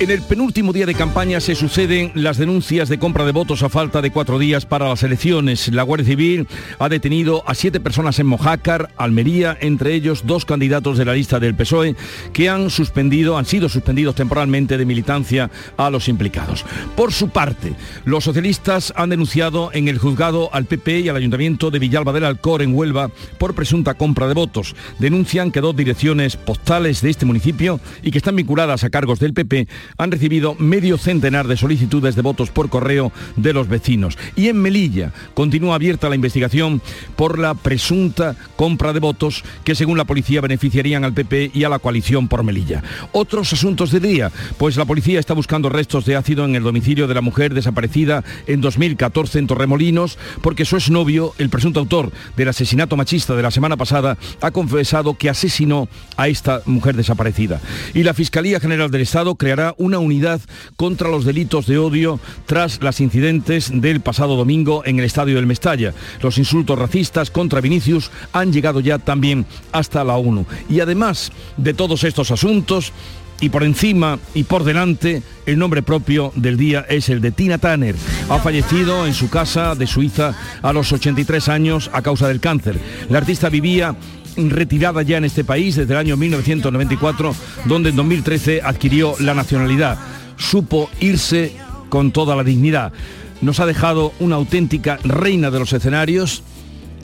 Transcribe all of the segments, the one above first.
En el penúltimo día de campaña se suceden las denuncias de compra de votos a falta de cuatro días para las elecciones. La Guardia Civil ha detenido a siete personas en Mojácar, Almería, entre ellos dos candidatos de la lista del PSOE que han suspendido, han sido suspendidos temporalmente de militancia a los implicados. Por su parte, los socialistas han denunciado en el juzgado al PP y al Ayuntamiento de Villalba del Alcor en Huelva por presunta compra de votos. Denuncian que dos direcciones postales de este municipio y que están vinculadas a cargos del PP han recibido medio centenar de solicitudes de votos por correo de los vecinos. Y en Melilla continúa abierta la investigación por la presunta compra de votos que según la policía beneficiarían al PP y a la coalición por Melilla. Otros asuntos de día, pues la policía está buscando restos de ácido en el domicilio de la mujer desaparecida en 2014 en Torremolinos porque su exnovio, el presunto autor del asesinato machista de la semana pasada, ha confesado que asesinó a esta mujer desaparecida. Y la Fiscalía General del Estado creará una unidad contra los delitos de odio tras los incidentes del pasado domingo en el estadio del Mestalla. Los insultos racistas contra Vinicius han llegado ya también hasta la ONU. Y además de todos estos asuntos, y por encima y por delante, el nombre propio del día es el de Tina Turner. Ha fallecido en su casa de Suiza a los 83 años a causa del cáncer. La artista vivía retirada ya en este país desde el año 1994, donde en 2013 adquirió la nacionalidad. Supo irse con toda la dignidad. Nos ha dejado una auténtica reina de los escenarios,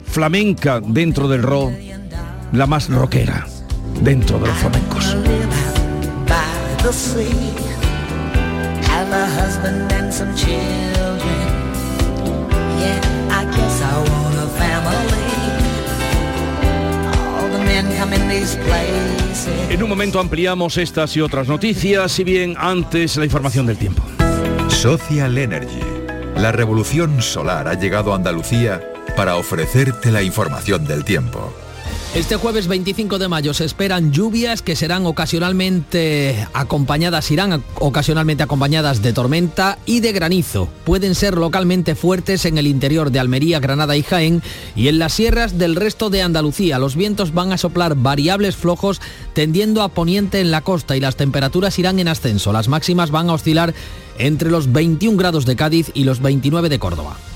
flamenca dentro del rock, la más rockera dentro de los flamencos. En un momento ampliamos estas y otras noticias, si bien antes la información del tiempo. Social Energy. La revolución solar ha llegado a Andalucía para ofrecerte la información del tiempo. Este jueves 25 de mayo se esperan lluvias que serán ocasionalmente acompañadas, irán ocasionalmente acompañadas de tormenta y de granizo. Pueden ser localmente fuertes en el interior de Almería, Granada y Jaén y en las sierras del resto de Andalucía. Los vientos van a soplar variables flojos tendiendo a poniente en la costa y las temperaturas irán en ascenso. Las máximas van a oscilar entre los 21 grados de Cádiz y los 29 de Córdoba.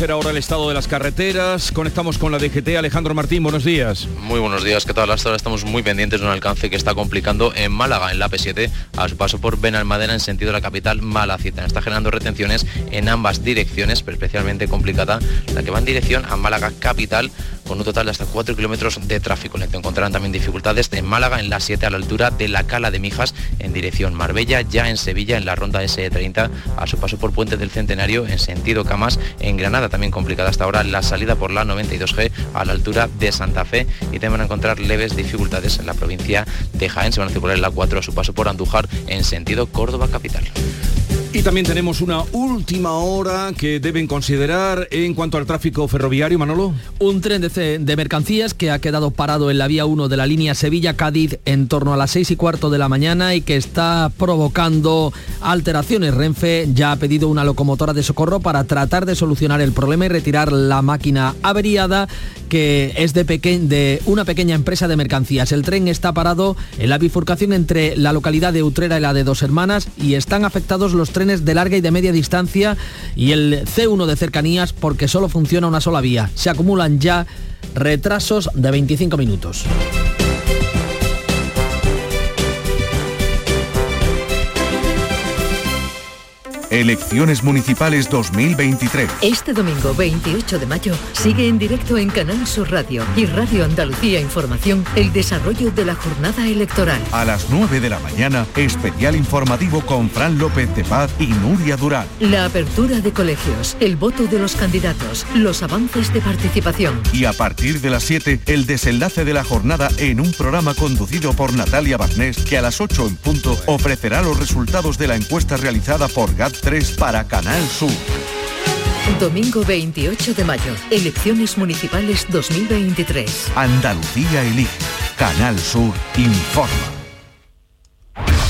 Conocer ahora el estado de las carreteras. Conectamos con la DGT. Alejandro Martín, buenos días. Muy buenos días, ¿qué tal? Hasta ahora estamos muy pendientes de un alcance que está complicando en Málaga, en la P7, a su paso por Benalmádena en sentido de la capital Malacita. Está generando retenciones en ambas direcciones, pero especialmente complicada la que va en dirección a Málaga capital con un total de hasta 4 kilómetros de tráfico lento. Encontrarán también dificultades en Málaga en la 7 a la altura de la Cala de Mijas en dirección Marbella, ya en Sevilla en la ronda SE30 a su paso por Puente del Centenario en sentido Camas en Granada también complicada hasta ahora la salida por la 92G a la altura de Santa Fe y también van a encontrar leves dificultades en la provincia de Jaén. Se van a circular en la 4 a su paso por Andújar en sentido Córdoba capital. Y también tenemos una última hora que deben considerar en cuanto al tráfico ferroviario, Manolo. Un tren de, de, mercancías que ha quedado parado en la vía 1 de la línea Sevilla-Cádiz en torno a las 6 y cuarto de la mañana y que está provocando alteraciones. Renfe ya ha pedido una locomotora de socorro para tratar de solucionar el problema y retirar la máquina averiada que es de, de una pequeña empresa de mercancías. El tren está parado en la bifurcación entre la localidad de Utrera y la de Dos Hermanas y están afectados los trenes de larga y de media distancia y el C1 de cercanías porque solo funciona una sola vía. Se acumulan ya retrasos de 25 minutos. Elecciones Municipales 2023. Este domingo 28 de mayo sigue en directo en Canal Sur Radio y Radio Andalucía Información el desarrollo de la jornada electoral. A las 9 de la mañana, especial informativo con Fran López de Paz y Nuria Durán. La apertura de colegios, el voto de los candidatos, los avances de participación. Y a partir de las 7, el desenlace de la jornada en un programa conducido por Natalia Barnés que a las 8 en punto ofrecerá los resultados de la encuesta realizada por GAT3 para Canal Sur. Domingo 28 de mayo, elecciones municipales 2023. Andalucía elige. Canal Sur informa.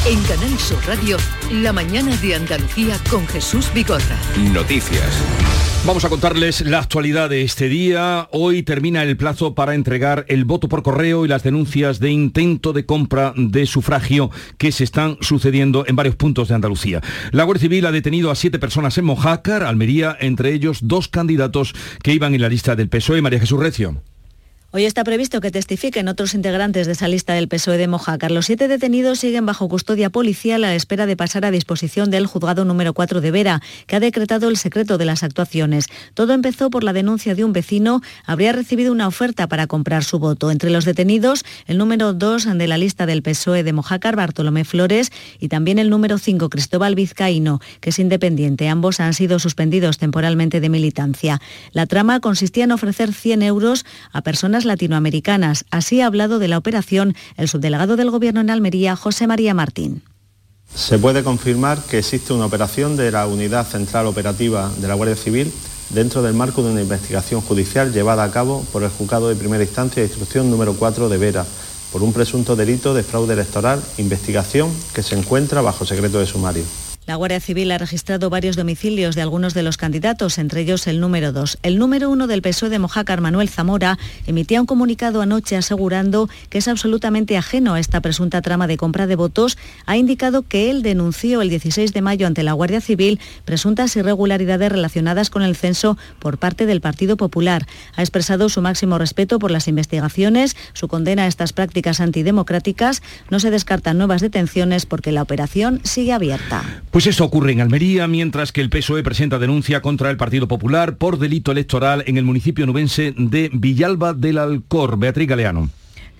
En Canal Sur Radio, la mañana de Andalucía con Jesús Bigorra. Noticias. Vamos a contarles la actualidad de este día. Hoy termina el plazo para entregar el voto por correo y las denuncias de intento de compra de sufragio que se están sucediendo en varios puntos de Andalucía. La Guardia Civil ha detenido a siete personas en Mojácar, Almería, entre ellos dos candidatos que iban en la lista del PSOE. María Jesús Recio. Hoy está previsto que testifiquen otros integrantes de esa lista del PSOE de Mojácar. Los siete detenidos siguen bajo custodia policial a la espera de pasar a disposición del juzgado número 4 de Vera, que ha decretado el secreto de las actuaciones. Todo empezó por la denuncia de un vecino. Habría recibido una oferta para comprar su voto. Entre los detenidos, el número 2 de la lista del PSOE de Mojácar, Bartolomé Flores, y también el número 5, Cristóbal Vizcaíno, que es independiente. Ambos han sido suspendidos temporalmente de militancia. La trama consistía en ofrecer 100 euros a personas latinoamericanas. Así ha hablado de la operación el subdelegado del Gobierno en Almería, José María Martín. Se puede confirmar que existe una operación de la Unidad Central Operativa de la Guardia Civil dentro del marco de una investigación judicial llevada a cabo por el Juzgado de Primera Instancia de Instrucción número 4 de Vera por un presunto delito de fraude electoral, investigación que se encuentra bajo secreto de sumario. La Guardia Civil ha registrado varios domicilios de algunos de los candidatos, entre ellos el número 2. El número 1 del PSOE de Mojácar, Manuel Zamora, emitía un comunicado anoche asegurando que es absolutamente ajeno a esta presunta trama de compra de votos. Ha indicado que él denunció el 16 de mayo ante la Guardia Civil presuntas irregularidades relacionadas con el censo por parte del Partido Popular. Ha expresado su máximo respeto por las investigaciones, su condena a estas prácticas antidemocráticas. No se descartan nuevas detenciones porque la operación sigue abierta. Pues eso ocurre en Almería, mientras que el PSOE presenta denuncia contra el Partido Popular por delito electoral en el municipio nubense de Villalba del Alcor. Beatriz Galeano.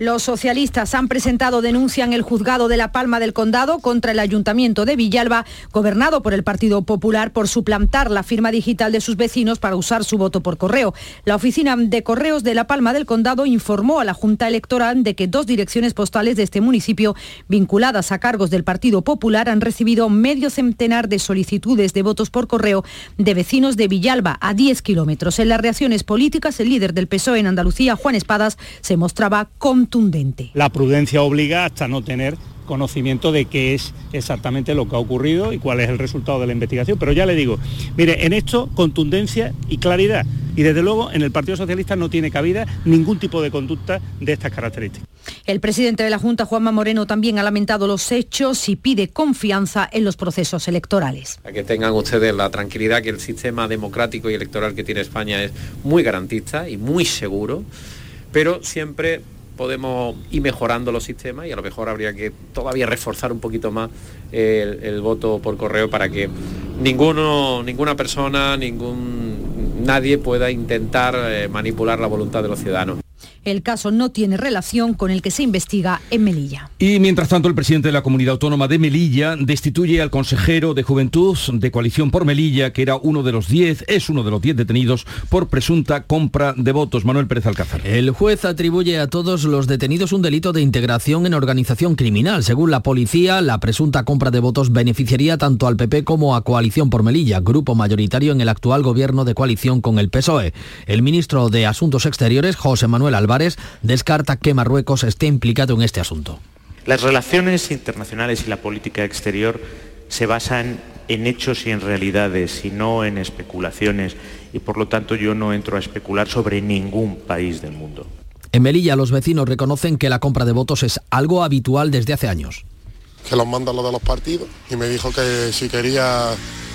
Los socialistas han presentado denuncia en el juzgado de La Palma del Condado contra el Ayuntamiento de Villalba, gobernado por el Partido Popular, por suplantar la firma digital de sus vecinos para usar su voto por correo. La oficina de correos de La Palma del Condado informó a la Junta Electoral de que dos direcciones postales de este municipio, vinculadas a cargos del Partido Popular, han recibido medio centenar de solicitudes de votos por correo de vecinos de Villalba a 10 kilómetros. En las reacciones políticas, el líder del PSOE en Andalucía, Juan Espadas, se mostraba la prudencia obliga hasta no tener conocimiento de qué es exactamente lo que ha ocurrido y cuál es el resultado de la investigación. Pero ya le digo, mire, en esto contundencia y claridad. Y desde luego en el Partido Socialista no tiene cabida ningún tipo de conducta de estas características. El presidente de la Junta, Juanma Moreno, también ha lamentado los hechos y pide confianza en los procesos electorales. A que tengan ustedes la tranquilidad que el sistema democrático y electoral que tiene España es muy garantista y muy seguro, pero siempre podemos ir mejorando los sistemas y a lo mejor habría que todavía reforzar un poquito más el, voto por correo para que ninguno, ninguna persona, ningún nadie pueda intentar eh, manipular la voluntad de los ciudadanos. El caso no tiene relación con el que se investiga en Melilla. Y mientras tanto, el presidente de la Comunidad Autónoma de Melilla destituye al consejero de Juventud de Coalición por Melilla, que era uno de los 10, es uno de los 10 detenidos por presunta compra de votos. Manuel Pérez Alcázar. El juez atribuye a todos los detenidos un delito de integración en organización criminal. Según la policía, la presunta compra de votos beneficiaría tanto al PP como a Coalición por Melilla, grupo mayoritario en el actual gobierno de coalición con el PSOE. El ministro de Asuntos Exteriores, José Manuel Álvarez, descarta que Marruecos esté implicado en este asunto. Las relaciones internacionales y la política exterior se basan en hechos y en realidades y no en especulaciones y por lo tanto yo no entro a especular sobre ningún país del mundo. En Melilla los vecinos reconocen que la compra de votos es algo habitual desde hace años. Que los manda lo de los partidos y me dijo que si quería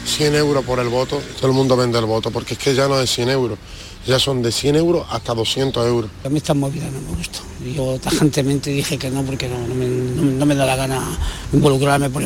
100 euros por el voto, todo el mundo vende el voto, porque es que ya no es 100 euros, ya son de 100 euros hasta 200 euros. A mí esta movida no me gusta. Yo tajantemente dije que no porque no, me, da la gana involucrarme por,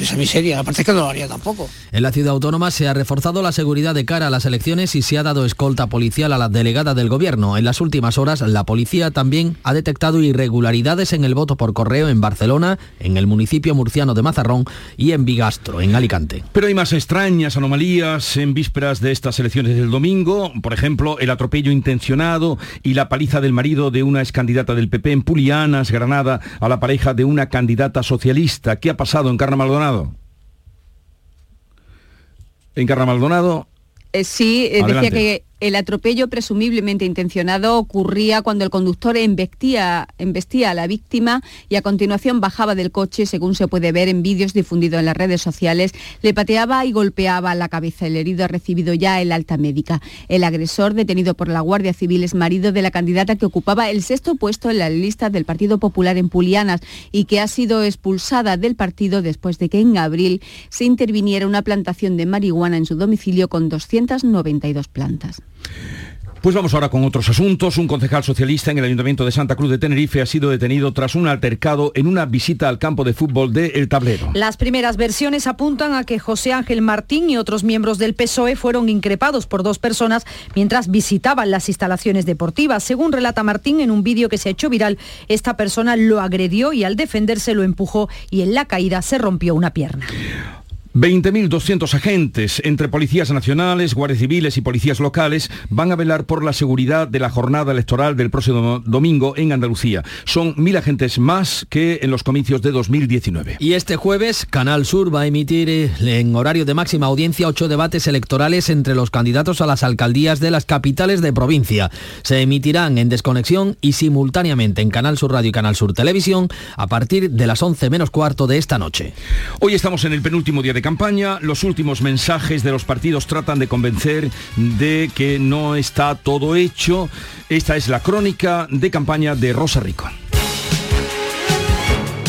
esa miseria. Aparte es que no lo haría tampoco. En la ciudad autónoma se ha reforzado la seguridad de cara a las elecciones y se ha dado escolta policial a la delegada del gobierno. En las últimas horas la policía también ha detectado irregularidades en el voto por correo en Barcelona, en el municipio murciano de Mazarrón y en Bigastro, en Alicante. Pero hay más extrañas anomalías en vísperas de estas elecciones del domingo. Por ejemplo, el atropello intencionado y la paliza del marido de una excandidata del PP en Pulianas, Granada, a la pareja de una candidata socialista. ¿Qué ha pasado en Carna Maldonado? En Carna Maldonado. Eh, sí, eh, decía que el atropello presumiblemente intencionado ocurría cuando el conductor embestía, a la víctima y a continuación bajaba del coche, según se puede ver en vídeos difundidos en las redes sociales, le pateaba y golpeaba la cabeza. El herido ha recibido ya el alta médica. El agresor, detenido por la Guardia Civil, es marido de la candidata que ocupaba el sexto puesto en la lista del Partido Popular en Pulianas y que ha sido expulsada del partido después de que en abril se interviniera una plantación de marihuana en su domicilio con 292 plantas. Pues vamos ahora con otros asuntos. Un concejal socialista en el Ayuntamiento de Santa Cruz de Tenerife ha sido detenido tras un altercado en una visita al campo de fútbol de El Tablero. Las primeras versiones apuntan a que José Ángel Martín y otros miembros del PSOE fueron increpados por dos personas mientras visitaban las instalaciones deportivas. Según relata Martín en un vídeo que se ha hecho viral, esta persona lo agredió y al defenderse lo empujó y en la caída se rompió una pierna. 20.200 agentes entre policías nacionales, guardias civiles y policías locales van a velar por la seguridad de la jornada electoral del próximo domingo en Andalucía. Son mil agentes más que en los comicios de 2019. Y este jueves Canal Sur va a emitir eh, en horario de máxima audiencia ocho debates electorales entre los candidatos a las alcaldías de las capitales de provincia. Se emitirán en desconexión y simultáneamente en Canal Sur Radio y Canal Sur Televisión a partir de las 11 menos cuarto de esta noche. Hoy estamos en el penúltimo día de campaña, los últimos mensajes de los partidos tratan de convencer de que no está todo hecho. Esta es la crónica de campaña de Rosa Rico.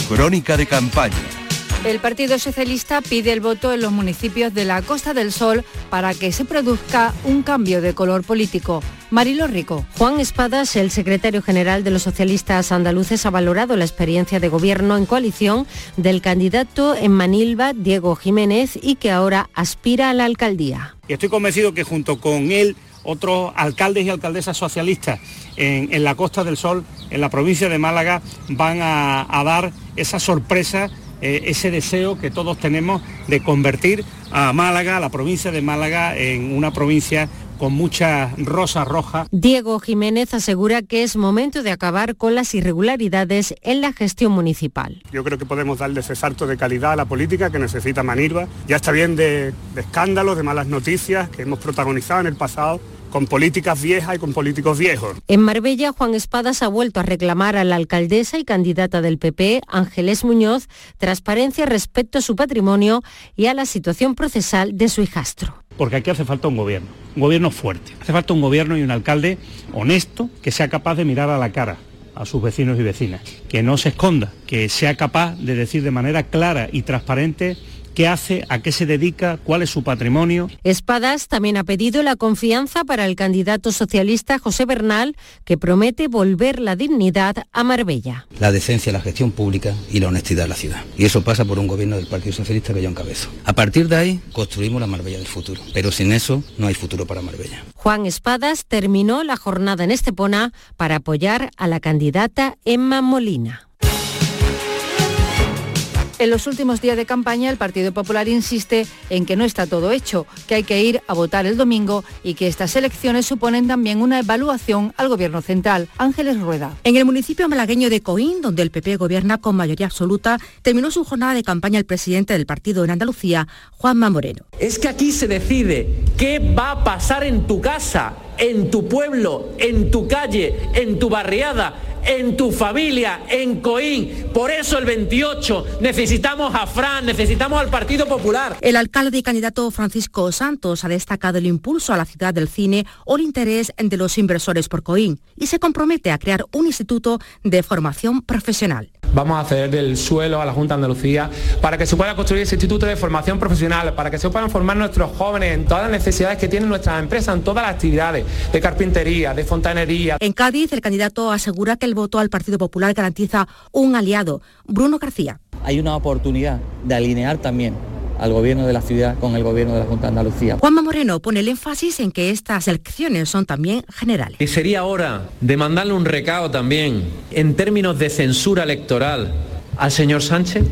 Crónica de campaña. El Partido Socialista pide el voto en los municipios de la Costa del Sol para que se produzca un cambio de color político. Marilo Rico. Juan Espadas, el secretario general de los socialistas andaluces, ha valorado la experiencia de gobierno en coalición del candidato en Manilva, Diego Jiménez, y que ahora aspira a la alcaldía. Y estoy convencido que junto con él otros alcaldes y alcaldesas socialistas en, la Costa del Sol, en la provincia de Málaga, van a, dar esa sorpresa, eh, ese deseo que todos tenemos de convertir a Málaga, a la provincia de Málaga, en una provincia con mucha rosa roja. Diego Jiménez asegura que es momento de acabar con las irregularidades en la gestión municipal. Yo creo que podemos darle ese salto de calidad a la política que necesita Manirva. Ya está bien de, de escándalos, de malas noticias que hemos protagonizado en el pasado con políticas viejas y con políticos viejos. En Marbella, Juan Espadas ha vuelto a reclamar a la alcaldesa y candidata del PP, Ángeles Muñoz, transparencia respecto a su patrimonio y a la situación procesal de su hijastro. Porque aquí hace falta un gobierno, un gobierno fuerte. Hace falta un gobierno y un alcalde honesto que sea capaz de mirar a la cara a sus vecinos y vecinas, que no se esconda, que sea capaz de decir de manera clara y transparente qué hace, a qué se dedica, cuál es su patrimonio. Espadas también ha pedido la confianza para el candidato socialista José Bernal, que promete volver la dignidad a Marbella. La decencia, la gestión pública y la honestidad de la ciudad. Y eso pasa por un gobierno del Partido Socialista que yo encabezo. A partir de ahí construimos la Marbella del futuro, pero sin eso no hay futuro para Marbella. Juan Espadas terminó la jornada en Estepona para apoyar a la candidata Emma Molina. En los últimos días de campaña, el Partido Popular insiste en que no está todo hecho, que hay que ir a votar el domingo y que estas elecciones suponen también una evaluación al Gobierno central. Ángeles Rueda. En el municipio malagueño de Coín, donde el PP gobierna con mayoría absoluta, terminó su jornada de campaña el presidente del partido en Andalucía, Juanma Moreno. Es que aquí se decide qué va a pasar en tu casa, en tu pueblo, en tu calle, en tu barriada en tu familia, en Coín. Por eso el 28 necesitamos a Fran, necesitamos al Partido Popular. El alcalde y candidato Francisco Santos ha destacado el impulso a la ciudad del cine o el interés de los inversores por Coín y se compromete a crear un instituto de formación profesional. Vamos a ceder el suelo a la Junta de Andalucía para que se pueda construir ese instituto de formación profesional, para que se puedan formar nuestros jóvenes en todas las necesidades que tienen nuestras empresas, en todas las actividades de carpintería, de fontanería. En Cádiz, el candidato asegura que el voto al Partido Popular garantiza un aliado, Bruno García. Hay una oportunidad de alinear también al gobierno de la ciudad con el gobierno de la Junta de Andalucía. Juanma Moreno pone el énfasis en que estas elecciones son también generales. Y sería hora de mandarle un recado también en términos de censura electoral al señor Sánchez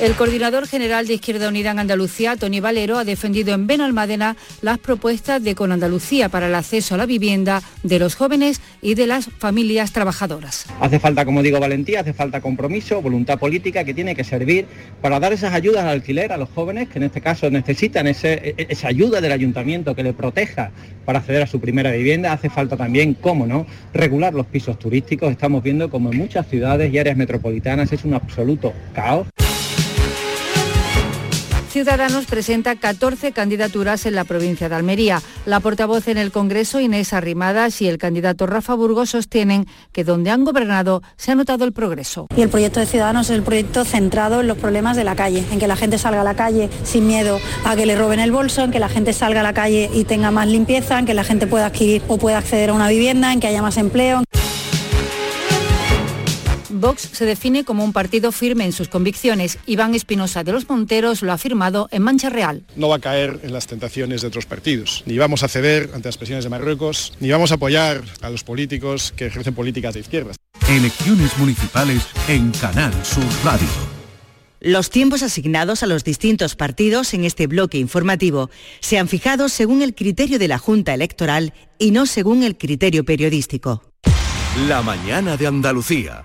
el coordinador general de Izquierda Unida en Andalucía, Tony Valero, ha defendido en Benalmádena las propuestas de Con Andalucía para el acceso a la vivienda de los jóvenes y de las familias trabajadoras. Hace falta, como digo, valentía, hace falta compromiso, voluntad política que tiene que servir para dar esas ayudas al alquiler a los jóvenes que en este caso necesitan e, esa ayuda del ayuntamiento que le proteja para acceder a su primera vivienda. Hace falta también, cómo no, regular los pisos turísticos. Estamos viendo como en muchas ciudades y áreas metropolitanas es un absoluto caos. Ciudadanos presenta 14 candidaturas en la provincia de Almería. La portavoz en el Congreso, Inés Arrimadas, y el candidato Rafa Burgos sostienen que donde han gobernado se ha notado el progreso. Y el proyecto de Ciudadanos es el proyecto centrado en los problemas de la calle, en que la gente salga a la calle sin miedo a que le roben el bolso, en que la gente salga a la calle y tenga más limpieza, en que la gente pueda adquirir o pueda acceder a una vivienda, en que haya más empleo. Vox se define como un partido firme en sus convicciones. Iván Espinosa de los Monteros lo ha afirmado en Mancha Real. No va a caer en las tentaciones de otros partidos. Ni vamos a ceder ante las presiones de Marruecos, ni vamos a apoyar a los políticos que ejercen políticas de izquierdas. Elecciones municipales en Canal Sur Radio. Los tiempos asignados a los distintos partidos en este bloque informativo se han fijado según el criterio de la Junta Electoral y no según el criterio periodístico. La mañana de Andalucía.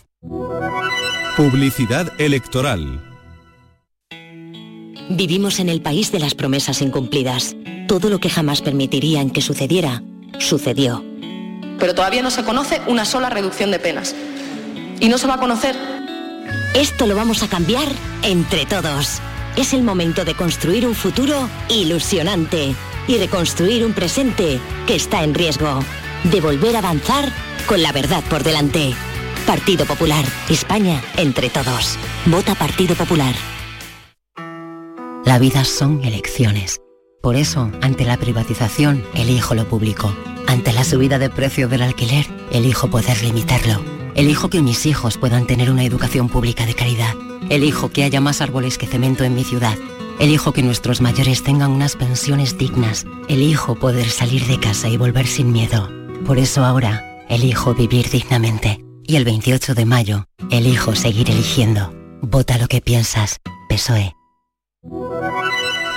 Publicidad electoral. Vivimos en el país de las promesas incumplidas. Todo lo que jamás permitirían que sucediera, sucedió. Pero todavía no se conoce una sola reducción de penas. Y no se va a conocer. Esto lo vamos a cambiar entre todos. Es el momento de construir un futuro ilusionante y reconstruir un presente que está en riesgo. De volver a avanzar con la verdad por delante. Partido Popular. España entre todos. Vota Partido Popular. La vida son elecciones. Por eso, ante la privatización, elijo lo público. Ante la subida de precio del alquiler, elijo poder limitarlo. Elijo que mis hijos puedan tener una educación pública de calidad. Elijo que haya más árboles que cemento en mi ciudad. Elijo que nuestros mayores tengan unas pensiones dignas. Elijo poder salir de casa y volver sin miedo. Por eso ahora, elijo vivir dignamente. Y el 28 de mayo, elijo seguir eligiendo. Vota lo que piensas. PSOE.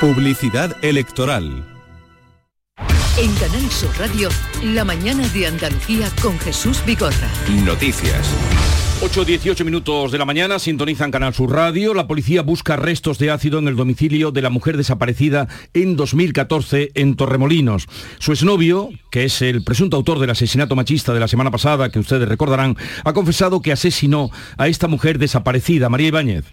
Publicidad electoral. En Canal Sur Radio, la mañana de Andalucía con Jesús Bigorra. Noticias. 8.18 minutos de la mañana, sintonizan Canal Sur Radio. La policía busca restos de ácido en el domicilio de la mujer desaparecida en 2014 en Torremolinos. Su exnovio, que es el presunto autor del asesinato machista de la semana pasada, que ustedes recordarán, ha confesado que asesinó a esta mujer desaparecida, María Ibáñez.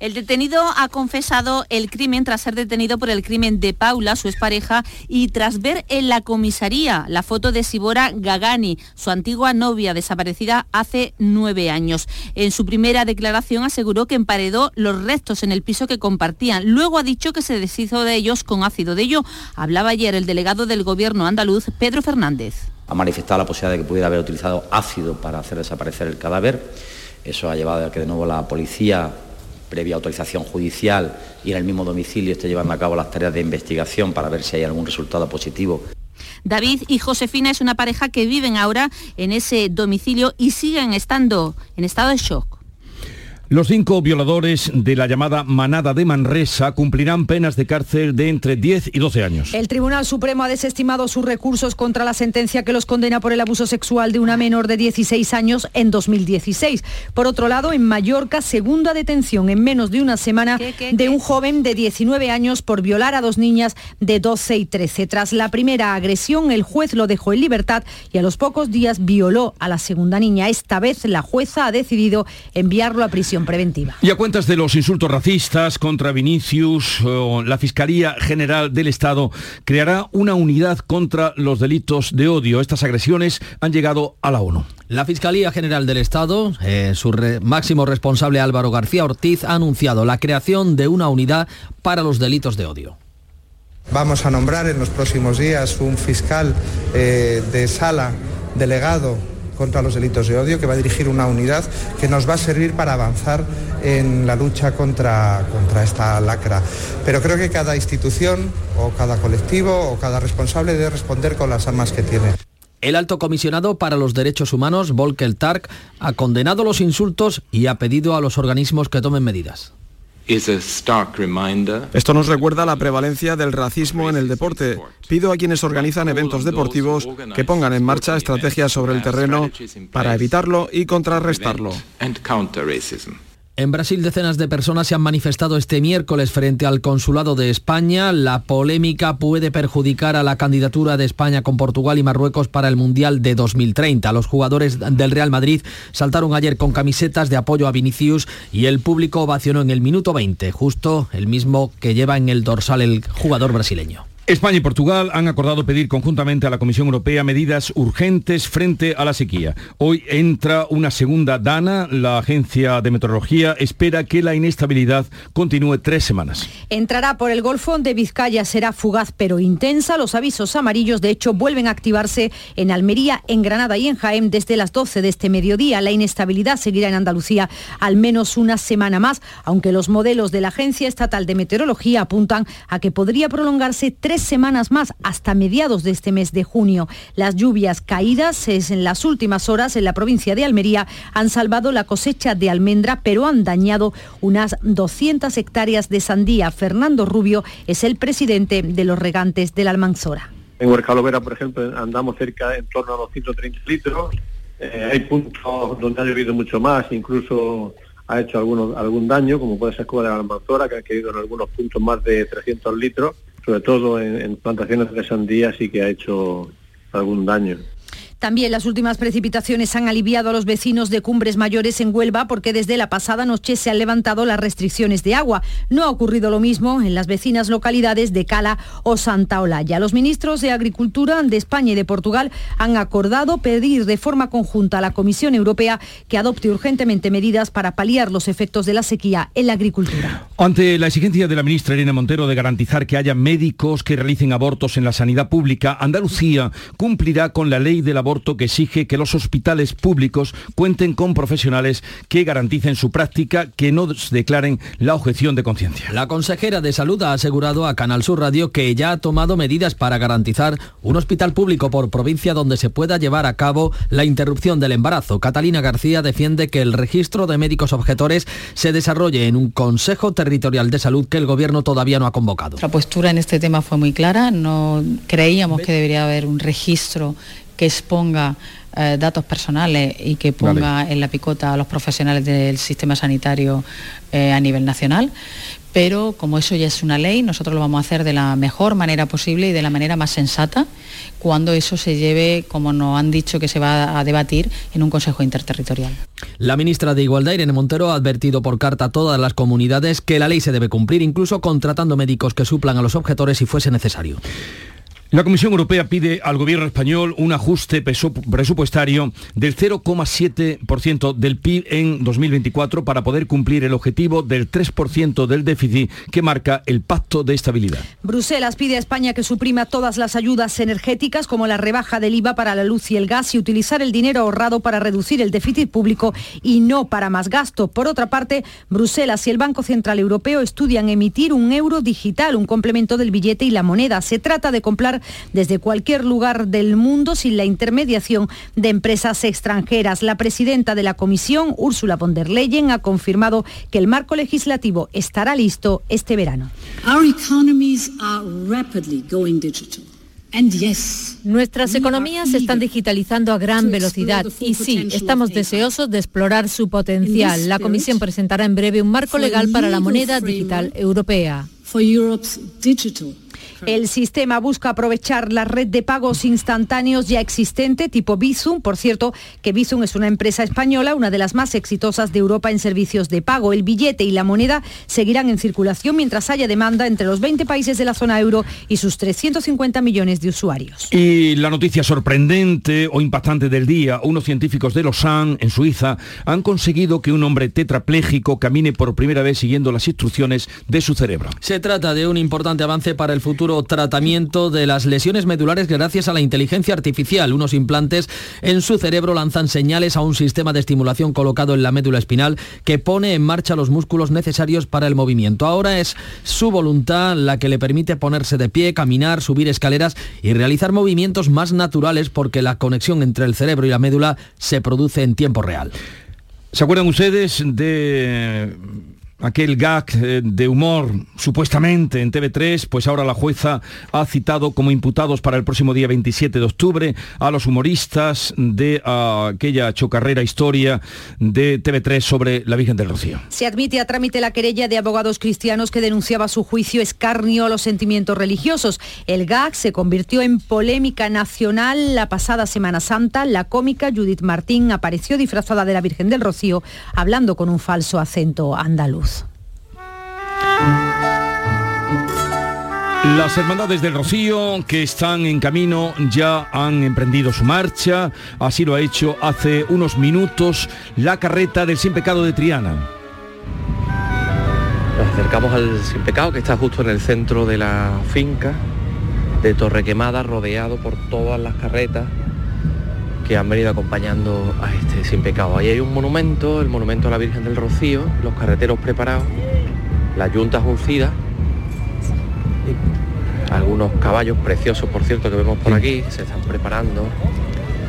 El detenido ha confesado el crimen tras ser detenido por el crimen de Paula, su expareja, y tras ver en la comisaría la foto de Sibora Gagani, su antigua novia desaparecida hace nueve años. En su primera declaración aseguró que emparedó los restos en el piso que compartían. Luego ha dicho que se deshizo de ellos con ácido. De ello hablaba ayer el delegado del gobierno andaluz, Pedro Fernández. Ha manifestado la posibilidad de que pudiera haber utilizado ácido para hacer desaparecer el cadáver. Eso ha llevado a que de nuevo la policía previa autorización judicial y en el mismo domicilio esté llevando a cabo las tareas de investigación para ver si hay algún resultado positivo. David y Josefina es una pareja que viven ahora en ese domicilio y siguen estando en estado de shock. Los cinco violadores de la llamada manada de Manresa cumplirán penas de cárcel de entre 10 y 12 años. El Tribunal Supremo ha desestimado sus recursos contra la sentencia que los condena por el abuso sexual de una menor de 16 años en 2016. Por otro lado, en Mallorca, segunda detención en menos de una semana de un joven de 19 años por violar a dos niñas de 12 y 13. Tras la primera agresión, el juez lo dejó en libertad y a los pocos días violó a la segunda niña. Esta vez la jueza ha decidido enviarlo a prisión preventiva. Y a cuentas de los insultos racistas contra Vinicius, la Fiscalía General del Estado creará una unidad contra los delitos de odio. Estas agresiones han llegado a la ONU. La Fiscalía General del Estado, eh, su máximo responsable Álvaro García Ortiz, ha anunciado la creación de una unidad para los delitos de odio. Vamos a nombrar en los próximos días un fiscal eh, de sala delegado contra los delitos de odio, que va a dirigir una unidad que nos va a servir para avanzar en la lucha contra, contra esta lacra. Pero creo que cada institución o cada colectivo o cada responsable debe responder con las armas que tiene. El alto comisionado para los derechos humanos, Volker Tark, ha condenado los insultos y ha pedido a los organismos que tomen medidas. Esto nos recuerda la prevalencia del racismo en el deporte. Pido a quienes organizan eventos deportivos que pongan en marcha estrategias sobre el terreno para evitarlo y contrarrestarlo. En Brasil decenas de personas se han manifestado este miércoles frente al Consulado de España. La polémica puede perjudicar a la candidatura de España con Portugal y Marruecos para el Mundial de 2030. Los jugadores del Real Madrid saltaron ayer con camisetas de apoyo a Vinicius y el público ovacionó en el minuto 20, justo el mismo que lleva en el dorsal el jugador brasileño. España y Portugal han acordado pedir conjuntamente a la Comisión Europea medidas urgentes frente a la sequía. Hoy entra una segunda dana. La Agencia de Meteorología espera que la inestabilidad continúe tres semanas. Entrará por el Golfo de Vizcaya. Será fugaz pero intensa. Los avisos amarillos, de hecho, vuelven a activarse en Almería, en Granada y en Jaén desde las 12 de este mediodía. La inestabilidad seguirá en Andalucía al menos una semana más, aunque los modelos de la Agencia Estatal de Meteorología apuntan a que podría prolongarse tres semanas más hasta mediados de este mes de junio. Las lluvias caídas en las últimas horas en la provincia de Almería han salvado la cosecha de almendra, pero han dañado unas 200 hectáreas de sandía. Fernando Rubio es el presidente de los regantes de la Almanzora. En Huercalovera, por ejemplo, andamos cerca en torno a los 130 litros. Eh, hay puntos donde ha llovido mucho más, incluso ha hecho algunos, algún daño, como puede ser Cuba de la Almanzora, que ha caído en algunos puntos más de 300 litros sobre todo en, plantaciones de sandía sí que ha hecho algún daño. También las últimas precipitaciones han aliviado a los vecinos de cumbres mayores en Huelva porque desde la pasada noche se han levantado las restricciones de agua. No ha ocurrido lo mismo en las vecinas localidades de Cala o Santa Olalla. Los ministros de Agricultura de España y de Portugal han acordado pedir de forma conjunta a la Comisión Europea que adopte urgentemente medidas para paliar los efectos de la sequía en la agricultura. Ante la exigencia de la ministra Irene Montero de garantizar que haya médicos que realicen abortos en la sanidad pública, Andalucía cumplirá con la ley del aborto que exige que los hospitales públicos cuenten con profesionales que garanticen su práctica, que no declaren la objeción de conciencia. La consejera de Salud ha asegurado a Canal Sur Radio que ya ha tomado medidas para garantizar un hospital público por provincia donde se pueda llevar a cabo la interrupción del embarazo. Catalina García defiende que el registro de médicos objetores se desarrolle en un Consejo Territorial de Salud que el Gobierno todavía no ha convocado. La postura en este tema fue muy clara, no creíamos que debería haber un registro que exponga eh, datos personales y que ponga en la picota a los profesionales del sistema sanitario eh, a nivel nacional. Pero como eso ya es una ley, nosotros lo vamos a hacer de la mejor manera posible y de la manera más sensata cuando eso se lleve, como nos han dicho que se va a debatir, en un Consejo Interterritorial. La ministra de Igualdad, Irene Montero, ha advertido por carta a todas las comunidades que la ley se debe cumplir, incluso contratando médicos que suplan a los objetores si fuese necesario. La Comisión Europea pide al gobierno español un ajuste presupuestario del 0,7% del PIB en 2024 para poder cumplir el objetivo del 3% del déficit que marca el Pacto de Estabilidad. Bruselas pide a España que suprima todas las ayudas energéticas como la rebaja del IVA para la luz y el gas y utilizar el dinero ahorrado para reducir el déficit público y no para más gasto. Por otra parte, Bruselas y el Banco Central Europeo estudian emitir un euro digital, un complemento del billete y la moneda. Se trata de comprar trabajar desde cualquier lugar del mundo sin la intermediación de empresas extranjeras. La presidenta de la Comisión, Úrsula von der Leyen, ha confirmado que el marco legislativo estará listo este verano. Nuestras economías se están digitalizando a gran velocidad y sí, estamos deseosos de explorar su potencial. La Comisión presentará en breve un marco legal para la moneda digital europea. El sistema busca aprovechar la red de pagos instantáneos ya existente tipo Bizum. Por cierto, que Bizum es una empresa española, una de las más exitosas de Europa en servicios de pago. El billete y la moneda seguirán en circulación mientras haya demanda entre los 20 países de la zona euro y sus 350 millones de usuarios. Y la noticia sorprendente o impactante del día, unos científicos de Lausanne, en Suiza, han conseguido que un hombre tetrapléjico camine por primera vez siguiendo las instrucciones de su cerebro. Se trata de un importante avance para el futuro tratamiento de las lesiones medulares gracias a la inteligencia artificial. Unos implantes en su cerebro lanzan señales a un sistema de estimulación colocado en la médula espinal que pone en marcha los músculos necesarios para el movimiento. Ahora es su voluntad la que le permite ponerse de pie, caminar, subir escaleras y realizar movimientos más naturales porque la conexión entre el cerebro y la médula se produce en tiempo real. ¿Se acuerdan ustedes de aquel gag eh, de humor supuestamente en TV3, pues ahora la jueza ha citado como imputados para el próximo día 27 de octubre a los humoristas de aquella chocarrera historia de TV3 sobre la Virgen del Rocío. Se admite a trámite la querella de abogados cristianos que denunciaba su juicio escarnio a los sentimientos religiosos. El gag se convirtió en polémica nacional la pasada Semana Santa. La cómica Judith Martín apareció disfrazada de la Virgen del Rocío hablando con un falso acento andaluz. Las hermandades del Rocío que están en camino ya han emprendido su marcha, así lo ha hecho hace unos minutos la carreta del Sin Pecado de Triana. Nos acercamos al Sin Pecado que está justo en el centro de la finca de Torrequemada, rodeado por todas las carretas que han venido acompañando a este Sin Pecado. Ahí hay un monumento, el monumento a la Virgen del Rocío, los carreteros preparados, las yuntas uncidas algunos caballos preciosos, por cierto, que vemos por aquí, se están preparando.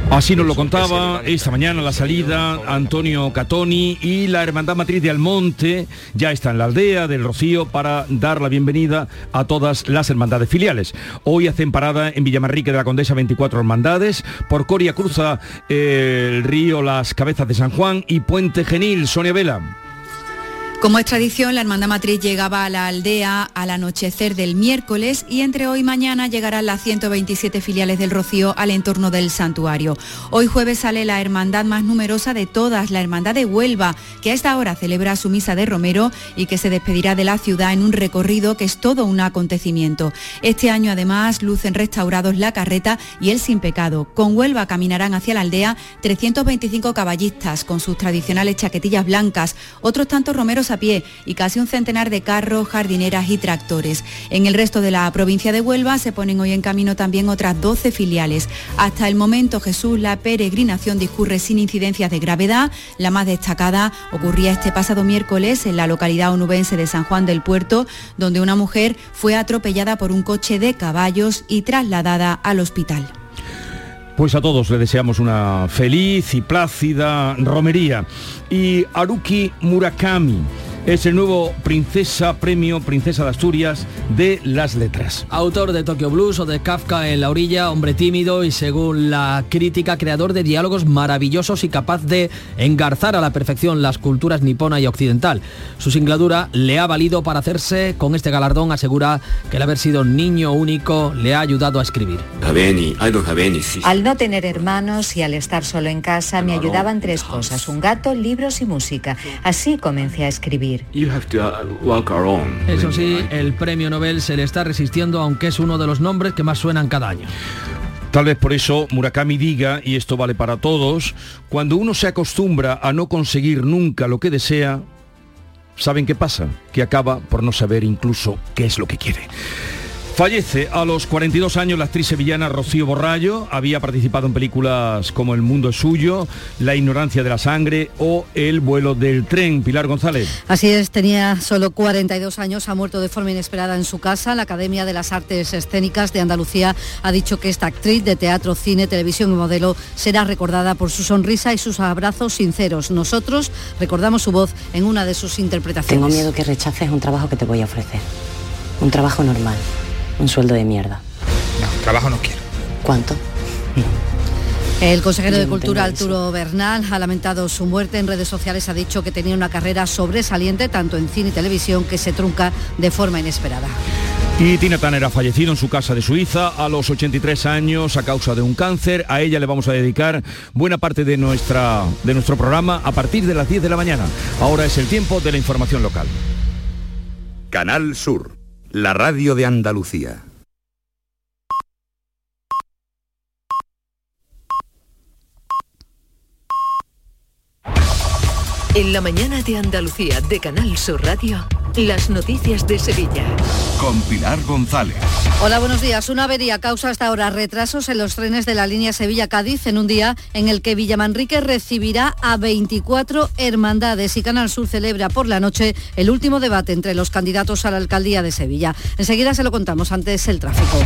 Así nos lo contaba esta mañana la salida Antonio Catoni y la Hermandad Matriz de Almonte ya está en la aldea del Rocío para dar la bienvenida a todas las hermandades filiales. Hoy hacen parada en Villamarrique de la Condesa 24 hermandades, por Coria cruza eh, el río Las Cabezas de San Juan y Puente Genil, Sonia Vela. Como es tradición, la Hermandad Matriz llegaba a la aldea al anochecer del miércoles y entre hoy y mañana llegarán las 127 filiales del Rocío al entorno del santuario. Hoy jueves sale la hermandad más numerosa de todas, la Hermandad de Huelva, que a esta hora celebra su misa de Romero y que se despedirá de la ciudad en un recorrido que es todo un acontecimiento. Este año además lucen restaurados la carreta y el sin pecado. Con Huelva caminarán hacia la aldea 325 caballistas con sus tradicionales chaquetillas blancas, otros tantos romeros a pie y casi un centenar de carros, jardineras y tractores. En el resto de la provincia de Huelva se ponen hoy en camino también otras 12 filiales. Hasta el momento, Jesús, la peregrinación discurre sin incidencias de gravedad. La más destacada ocurría este pasado miércoles en la localidad onubense de San Juan del Puerto, donde una mujer fue atropellada por un coche de caballos y trasladada al hospital. Pues a todos le deseamos una feliz y plácida romería. Y Haruki Murakami es el nuevo Princesa Premio Princesa de Asturias de las Letras. Autor de Tokyo Blues o de Kafka en la orilla, hombre tímido y según la crítica creador de diálogos maravillosos y capaz de engarzar a la perfección las culturas nipona y occidental. Su singladura le ha valido para hacerse con este galardón, asegura que el haber sido niño único le ha ayudado a escribir. Al no tener hermanos y al estar solo en casa me ayudaban tres cosas, un gato, libros y música. Así comencé a escribir. Uh, Eso sí, el premio Nobel se le está resistiendo, aunque es uno de los nombres que más suenan cada año. Tal vez por eso Murakami diga, y esto vale para todos, cuando uno se acostumbra a no conseguir nunca lo que desea, ¿saben qué pasa? Que acaba por no saber incluso qué es lo que quiere. Fallece a los 42 años la actriz sevillana Rocío Borrallo. Había participado en películas como El mundo es suyo, La ignorancia de la sangre o El vuelo del tren. Pilar González. Así es, tenía solo 42 años, ha muerto de forma inesperada en su casa. La Academia de las Artes Escénicas de Andalucía ha dicho que esta actriz de teatro, cine, televisión y modelo será recordada por su sonrisa y sus abrazos sinceros. Nosotros recordamos su voz en una de sus interpretaciones. Tengo miedo que rechaces un trabajo que te voy a ofrecer. Un trabajo normal un sueldo de mierda. No, trabajo no quiero. ¿Cuánto? El consejero de Cultura, Arturo Bernal, ha lamentado su muerte en redes sociales. Ha dicho que tenía una carrera sobresaliente tanto en cine y televisión que se trunca de forma inesperada. Y Tina Turner ha fallecido en su casa de Suiza a los 83 años a causa de un cáncer. A ella le vamos a dedicar buena parte de, nuestra, de nuestro programa a partir de las 10 de la mañana. Ahora es el tiempo de la información local. Canal Sur la radio de Andalucía. En la mañana de Andalucía de Canal Sur Radio. Las noticias de Sevilla. Con Pilar González. Hola, buenos días. Una avería causa hasta ahora retrasos en los trenes de la línea Sevilla-Cádiz en un día en el que Villamanrique recibirá a 24 hermandades y Canal Sur celebra por la noche el último debate entre los candidatos a la alcaldía de Sevilla. Enseguida se lo contamos antes el tráfico.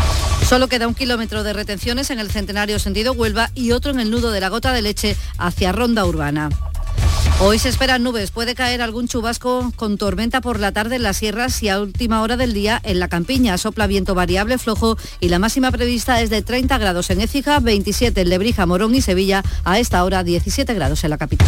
Solo queda un kilómetro de retenciones en el centenario sentido Huelva y otro en el nudo de la gota de leche hacia Ronda Urbana. Hoy se esperan nubes, puede caer algún chubasco con tormenta por la tarde en las sierras y a última hora del día en la campiña. Sopla viento variable flojo y la máxima prevista es de 30 grados en Écija, 27 en Lebrija, Morón y Sevilla, a esta hora 17 grados en la capital.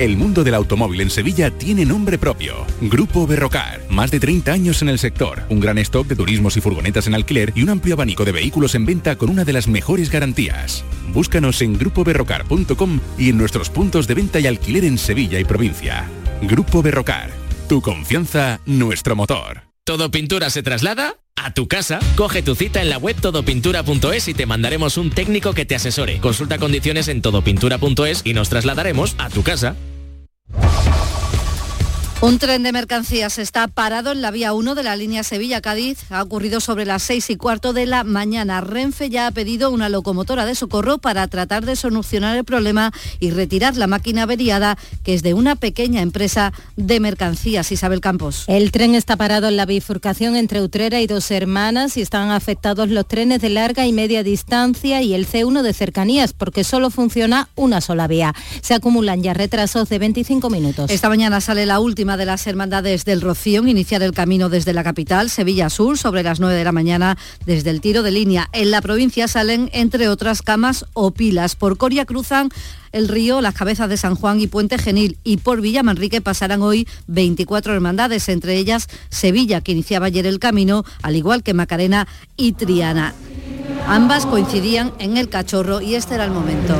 El mundo del automóvil en Sevilla tiene nombre propio. Grupo Berrocar. Más de 30 años en el sector. Un gran stock de turismos y furgonetas en alquiler y un amplio abanico de vehículos en venta con una de las mejores garantías. Búscanos en grupoberrocar.com y en nuestros puntos de venta y alquiler en Sevilla y provincia. Grupo Berrocar. Tu confianza, nuestro motor. ¿Todo pintura se traslada? a tu casa. Coge tu cita en la web todopintura.es y te mandaremos un técnico que te asesore. Consulta condiciones en todopintura.es y nos trasladaremos a tu casa. you Un tren de mercancías está parado en la vía 1 de la línea Sevilla-Cádiz. Ha ocurrido sobre las 6 y cuarto de la mañana. Renfe ya ha pedido una locomotora de socorro para tratar de solucionar el problema y retirar la máquina averiada, que es de una pequeña empresa de mercancías. Isabel Campos. El tren está parado en la bifurcación entre Utrera y Dos Hermanas y están afectados los trenes de larga y media distancia y el C1 de cercanías, porque solo funciona una sola vía. Se acumulan ya retrasos de 25 minutos. Esta mañana sale la última de las hermandades del Rocío iniciar el camino desde la capital, Sevilla Sur, sobre las 9 de la mañana, desde el tiro de línea. En la provincia salen, entre otras, camas o pilas. Por Coria cruzan el río, las cabezas de San Juan y Puente Genil. Y por Villa Manrique pasarán hoy 24 hermandades, entre ellas Sevilla, que iniciaba ayer el camino, al igual que Macarena y Triana. Ambas coincidían en el cachorro y este era el momento.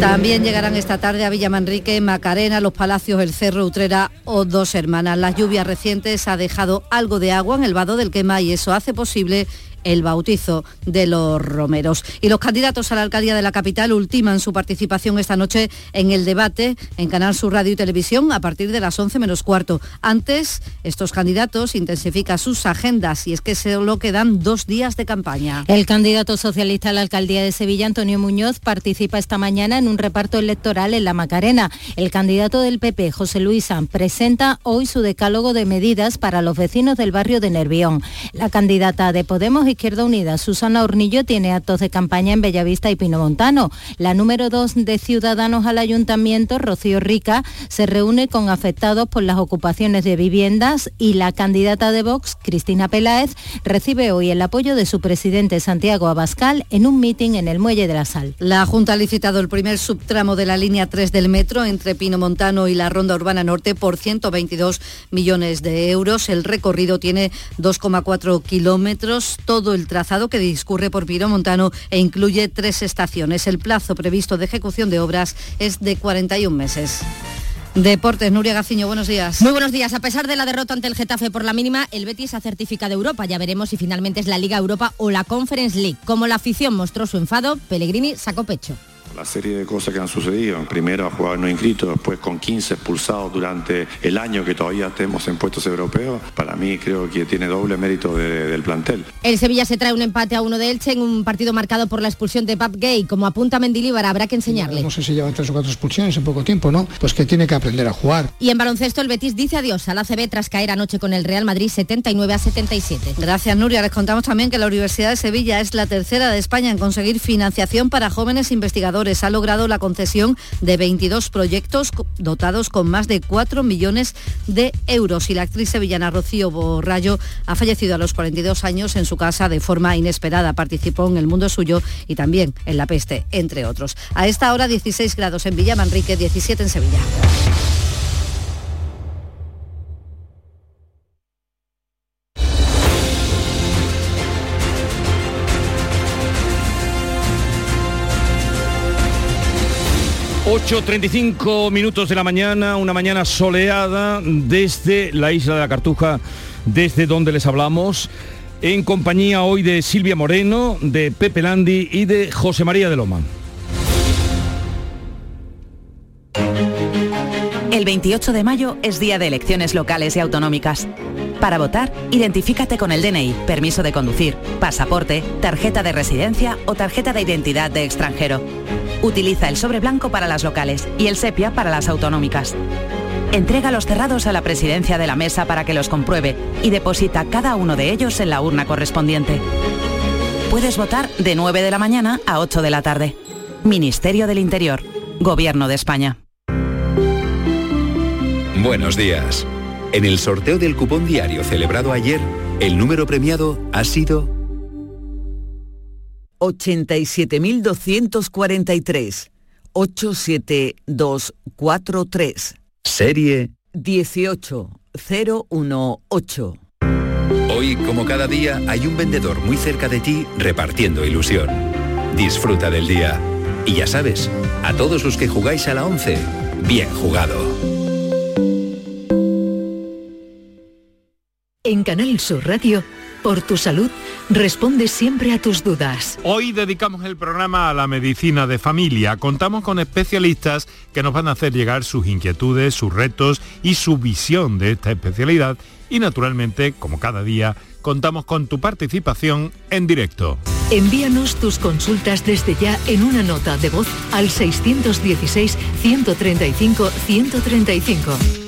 También llegarán esta tarde a Villamanrique, Macarena, Los Palacios, El Cerro, Utrera o Dos Hermanas. Las lluvias recientes ha dejado algo de agua en el vado del Quema y eso hace posible el bautizo de los romeros. Y los candidatos a la alcaldía de la capital ultiman su participación esta noche en el debate en Canal Sur Radio y Televisión a partir de las 11 menos cuarto. Antes, estos candidatos intensifican sus agendas y es que solo quedan dos días de campaña. El candidato socialista a la alcaldía de Sevilla, Antonio Muñoz, participa esta mañana en un reparto electoral en La Macarena. El candidato del PP, José Luis San, presenta hoy su decálogo de medidas para los vecinos del barrio de Nervión. La candidata de Podemos Izquierda Unida, Susana Hornillo, tiene actos de campaña en Bellavista y Pinomontano. La número dos de Ciudadanos al Ayuntamiento, Rocío Rica, se reúne con afectados por las ocupaciones de viviendas y la candidata de Vox, Cristina Peláez, recibe hoy el apoyo de su presidente Santiago Abascal en un mitin en el Muelle de la Sal. La Junta ha licitado el primer subtramo de la línea 3 del metro entre Pinomontano y la Ronda Urbana Norte por 122 millones de euros. El recorrido tiene 2,4 kilómetros el trazado que discurre por Montano e incluye tres estaciones. El plazo previsto de ejecución de obras es de 41 meses. Deportes, Nuria Gaciño, buenos días. Muy buenos días. A pesar de la derrota ante el Getafe por la mínima, el Betis ha certificado Europa. Ya veremos si finalmente es la Liga Europa o la Conference League. Como la afición mostró su enfado, Pellegrini sacó pecho la serie de cosas que han sucedido. Primero a jugadores no inscritos, después con 15 expulsados durante el año que todavía tenemos en puestos europeos. Para mí creo que tiene doble mérito del plantel. El Sevilla se trae un empate a uno de Elche en un partido marcado por la expulsión de Pap Gay. Como apunta Mendilibar, habrá que enseñarle. No sé si lleva tres o cuatro expulsiones en poco tiempo, ¿no? Pues que tiene que aprender a jugar. Y en baloncesto el Betis dice adiós a la CB tras caer anoche con el Real Madrid 79 a 77. Gracias Nuria. Les contamos también que la Universidad de Sevilla es la tercera de España en conseguir financiación para jóvenes investigadores. Ha logrado la concesión de 22 proyectos dotados con más de 4 millones de euros. Y la actriz sevillana Rocío Borrallo ha fallecido a los 42 años en su casa de forma inesperada. Participó en El Mundo Suyo y también en La Peste, entre otros. A esta hora 16 grados en Villa Manrique, 17 en Sevilla. 8.35 minutos de la mañana, una mañana soleada desde la isla de la Cartuja, desde donde les hablamos, en compañía hoy de Silvia Moreno, de Pepe Landi y de José María de Loma. El 28 de mayo es día de elecciones locales y autonómicas. Para votar, identifícate con el DNI, permiso de conducir, pasaporte, tarjeta de residencia o tarjeta de identidad de extranjero. Utiliza el sobre blanco para las locales y el sepia para las autonómicas. Entrega los cerrados a la presidencia de la mesa para que los compruebe y deposita cada uno de ellos en la urna correspondiente. Puedes votar de 9 de la mañana a 8 de la tarde. Ministerio del Interior. Gobierno de España. Buenos días. En el sorteo del cupón diario celebrado ayer, el número premiado ha sido 87.243. 87243. Serie 18018. Hoy, como cada día, hay un vendedor muy cerca de ti repartiendo ilusión. Disfruta del día. Y ya sabes, a todos los que jugáis a la 11, bien jugado. En Canal Sur Radio por tu salud, responde siempre a tus dudas. Hoy dedicamos el programa a la medicina de familia. Contamos con especialistas que nos van a hacer llegar sus inquietudes, sus retos y su visión de esta especialidad. Y naturalmente, como cada día, contamos con tu participación en directo. Envíanos tus consultas desde ya en una nota de voz al 616 135 135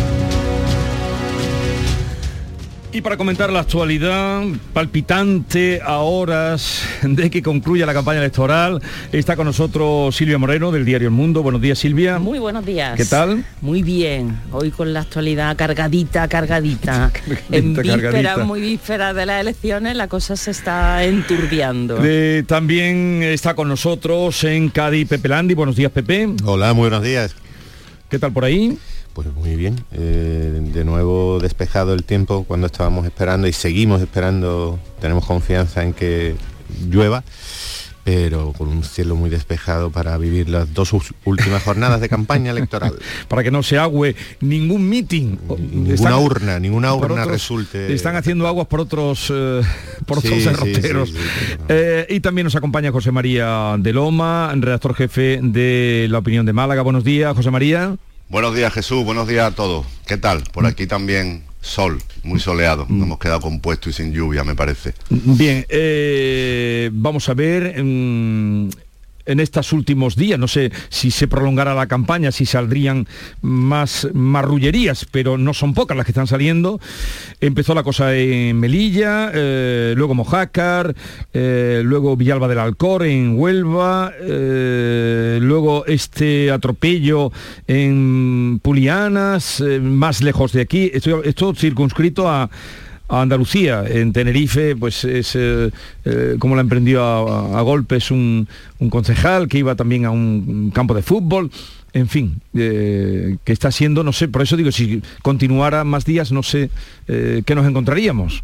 Y para comentar la actualidad palpitante a horas de que concluya la campaña electoral, está con nosotros Silvia Moreno del diario El Mundo. Buenos días, Silvia. Muy buenos días. ¿Qué tal? Muy bien. Hoy con la actualidad cargadita, cargadita. en víspera, muy víspera de las elecciones, la cosa se está enturbiando. Eh, también está con nosotros en Cádiz Pepe Landi. Buenos días, Pepe. Hola, muy buenos días. ¿Qué tal por ahí? Pues muy bien, eh, de nuevo despejado el tiempo cuando estábamos esperando y seguimos esperando, tenemos confianza en que llueva, pero con un cielo muy despejado para vivir las dos últimas jornadas de campaña electoral. para que no se agüe ningún meeting. Ninguna urna, ninguna urna resulte. Están haciendo aguas por otros eh, por otros derroteros. Eh, y también nos acompaña José María de Loma, redactor jefe de La Opinión de Málaga. Buenos días, José María. Buenos días Jesús, buenos días a todos. ¿Qué tal? Por aquí también sol, muy soleado. Nos hemos quedado compuesto y sin lluvia, me parece. Bien, eh, vamos a ver. Mm, en estos últimos días. No sé si se prolongará la campaña, si saldrían más marrullerías, pero no son pocas las que están saliendo. Empezó la cosa en Melilla, eh, luego Mojácar, eh, luego Villalba del Alcor en Huelva, eh, luego este atropello en Pulianas, más lejos de aquí. Esto, esto circunscrito a Andalucía. En Tenerife, pues es como la emprendió a, golpes un, un concejal que iba también a un campo de fútbol en fin, que está siendo, no sé, por eso digo, si continuara más días, no sé qué nos encontraríamos.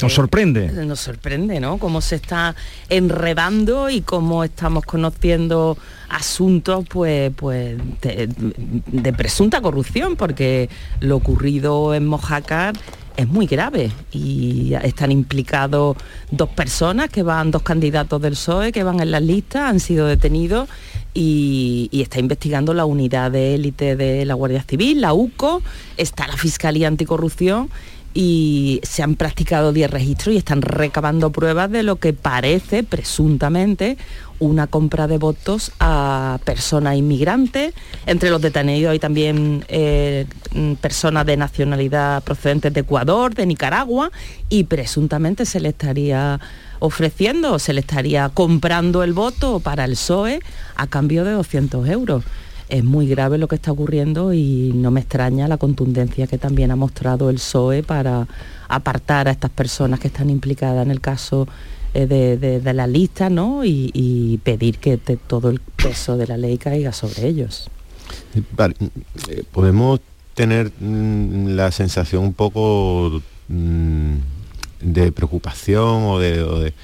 Nos sorprende. Nos sorprende, ¿no? Cómo se está enredando y cómo estamos conociendo asuntos pues, pues de, presunta corrupción, porque lo ocurrido en Mojácar es muy grave y están implicados dos personas que van, dos candidatos del PSOE que van en las listas, han sido detenidos y, y, está investigando la unidad de élite de la Guardia Civil, la UCO, está la Fiscalía Anticorrupción y se han practicado 10 registros y están recabando pruebas de lo que parece, presuntamente, una compra de votos a personas inmigrantes. Entre los detenidos hay también eh, personas de nacionalidad procedentes de Ecuador, de Nicaragua, y presuntamente se le estaría ofreciendo, se le estaría comprando el voto para el PSOE a cambio de 200 euros es muy grave lo que está ocurriendo y no me extraña la contundencia que también ha mostrado el PSOE para apartar a estas personas que están implicadas en el caso eh, de, la lista ¿no? y, pedir que todo el peso de la ley caiga sobre ellos. Eh, podemos tener mm, la sensación un poco mm, de preocupación o de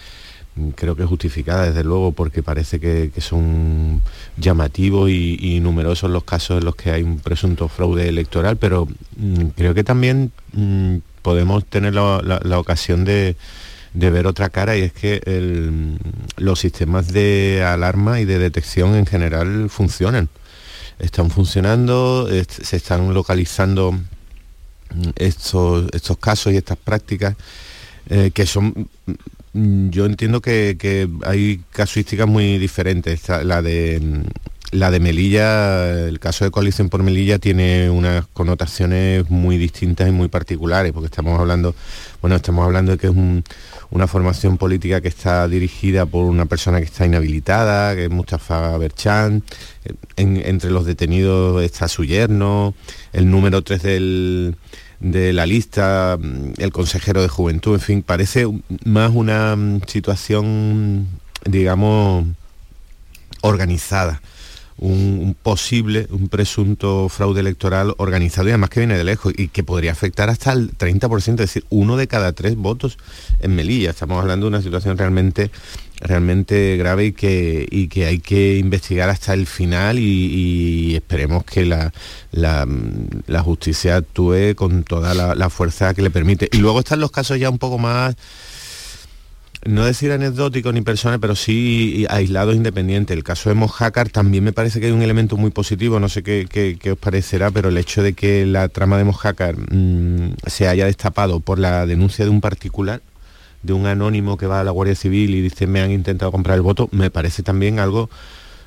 creo que justificada desde luego porque parece que, son llamativos y, numerosos los casos en los que hay un presunto fraude electoral, pero mm, creo que también mm, podemos tener la, ocasión de, ver otra cara y es que los sistemas de alarma y de detección en general funcionan. Están funcionando, se están localizando mm, estos, estos casos y estas prácticas eh, que son Mm, yo entiendo que, hay casuísticas muy diferentes. La de mm, la de Melilla, el caso de coalición por Melilla tiene unas connotaciones muy distintas y muy particulares, porque estamos hablando, bueno, estamos hablando de que es una formación política que está dirigida por una persona que está inhabilitada, que es Mustafa Berchan, entre los detenidos está su yerno, el número 3 del de la lista, mm, el consejero de juventud, en fin, parece más una mm, situación, digamos, organizada. Un, posible, un presunto fraude electoral organizado y además que viene de lejos y que podría afectar hasta el 30%, es decir, uno de cada tres votos en Melilla. Estamos hablando de una situación realmente realmente grave y que, que hay que investigar hasta el final y, esperemos que la, la, justicia actúe con toda la, fuerza que le permite. Y luego están los casos ya un poco más no decir anecdóticos ni personas, pero sí aislados independientes. El caso de Mojácar también me parece que hay un elemento muy positivo, no sé qué, os parecerá, pero el hecho de que la trama de Mojácar mm, se haya destapado por la denuncia de un particular, de un anónimo que va a la Guardia Civil y dice me han intentado comprar el voto, me parece también algo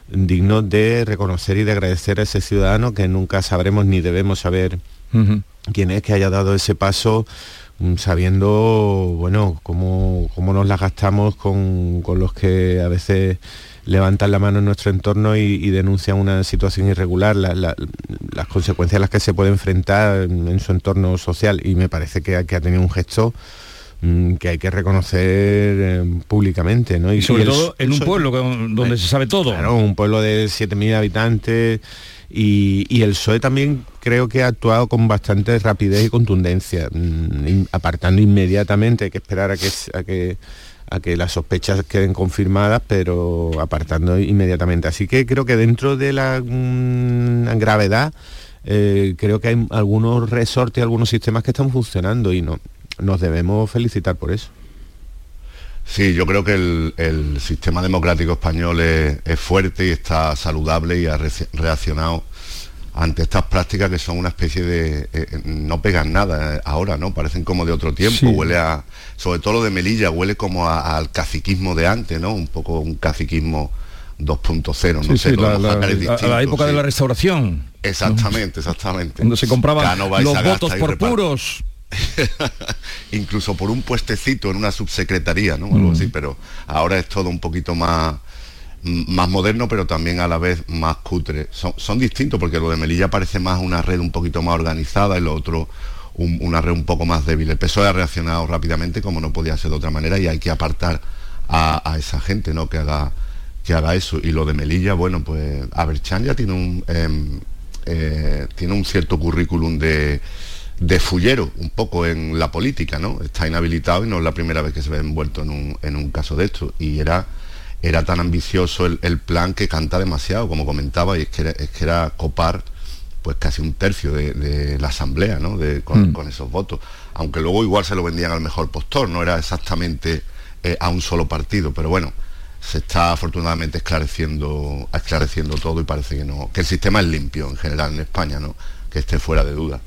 digno de reconocer y de agradecer a ese ciudadano que nunca sabremos ni debemos saber quién es que haya dado ese paso sabiendo bueno cómo, cómo nos la gastamos con, los que a veces levantan la mano en nuestro entorno y, denuncian una situación irregular, las consecuencias a las que se puede enfrentar en, su entorno social y me parece que, que ha tenido un gesto Mm, que hay que reconocer eh, públicamente, ¿no? Y, sobre todo en un pueblo donde se sabe todo. Claro, un pueblo de 7.000 habitantes y, el PSOE también creo que ha actuado con bastante rapidez y contundencia, mm, apartando inmediatamente, hay que esperar a que, a que a que las sospechas queden confirmadas, pero apartando inmediatamente. Así que creo que dentro de la mm, gravedad, eh, creo que hay algunos resortes, algunos sistemas que están funcionando y no, nos debemos felicitar por eso. Sí, yo creo que el, sistema democrático español es, fuerte y está saludable y ha reaccionado ante estas prácticas que son una especie de... Eh, eh, no pegan nada eh, ahora, ¿no? Parecen como de otro tiempo, huele a... Sobre todo lo de Melilla, huele como al caciquismo de antes, ¿no? Un poco un caciquismo 2.0, no sé, la, a la época de la restauración. Exactamente, exactamente. Cuando se compraban los votos por puros incluso por un puestecito en una subsecretaría, ¿no? Algo así, mm. pero ahora es todo un poquito más más moderno, pero también a la vez más cutre. Son, distintos porque lo de Melilla parece más una red un poquito más organizada y lo otro una red un poco más débil. El PSOE ha reaccionado rápidamente, como no podía ser de otra manera, y hay que apartar a, esa gente ¿no? que, haga, que haga eso. Y lo de Melilla, bueno, pues Aberchan ya tiene un, em, eh, tiene un cierto currículum de, de fullero un poco en la política, ¿no? Está inhabilitado y no es la primera vez que se ve envuelto en un, en un caso de esto. Y era, era tan ambicioso el, plan que canta demasiado, como comentaba, y es que era, es que era copar pues casi un tercio de, la asamblea, ¿no? De, mm. con, esos votos. Aunque luego igual se lo vendían al mejor postor, no era exactamente eh, a un solo partido, pero bueno, se está afortunadamente esclareciendo, esclareciendo todo y parece que no, que el sistema es limpio en general en España, ¿no? Que esté fuera de duda.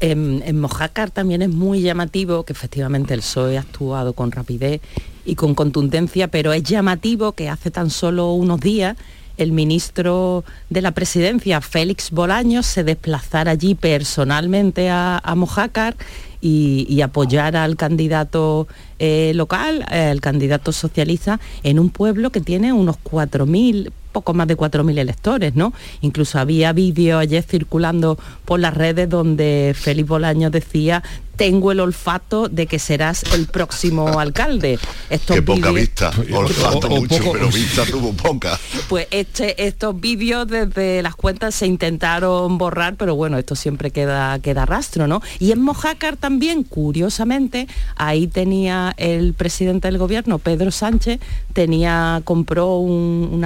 En, Mojácar también es muy llamativo que efectivamente el PSOE ha actuado con rapidez y con contundencia, pero es llamativo que hace tan solo unos días el ministro de la presidencia, Félix Bolaños, se desplazara allí personalmente a, Mojácar y, apoyara al candidato eh, local, el candidato socialista, en un pueblo que tiene unos 4.000, poco más de 4.000 electores, ¿no? Incluso había vídeos ayer circulando por las redes donde Félix Bolaños decía tengo el olfato de que serás el próximo alcalde. Estos Qué poca vista, olfato mucho, pero vista tuvo poca. Pues este, estos vídeos desde las cuentas se intentaron borrar, pero bueno, esto siempre queda, queda rastro, ¿no? Y en Mojácar también, curiosamente, ahí tenía el presidente del gobierno, Pedro Sánchez, tenía, compró un,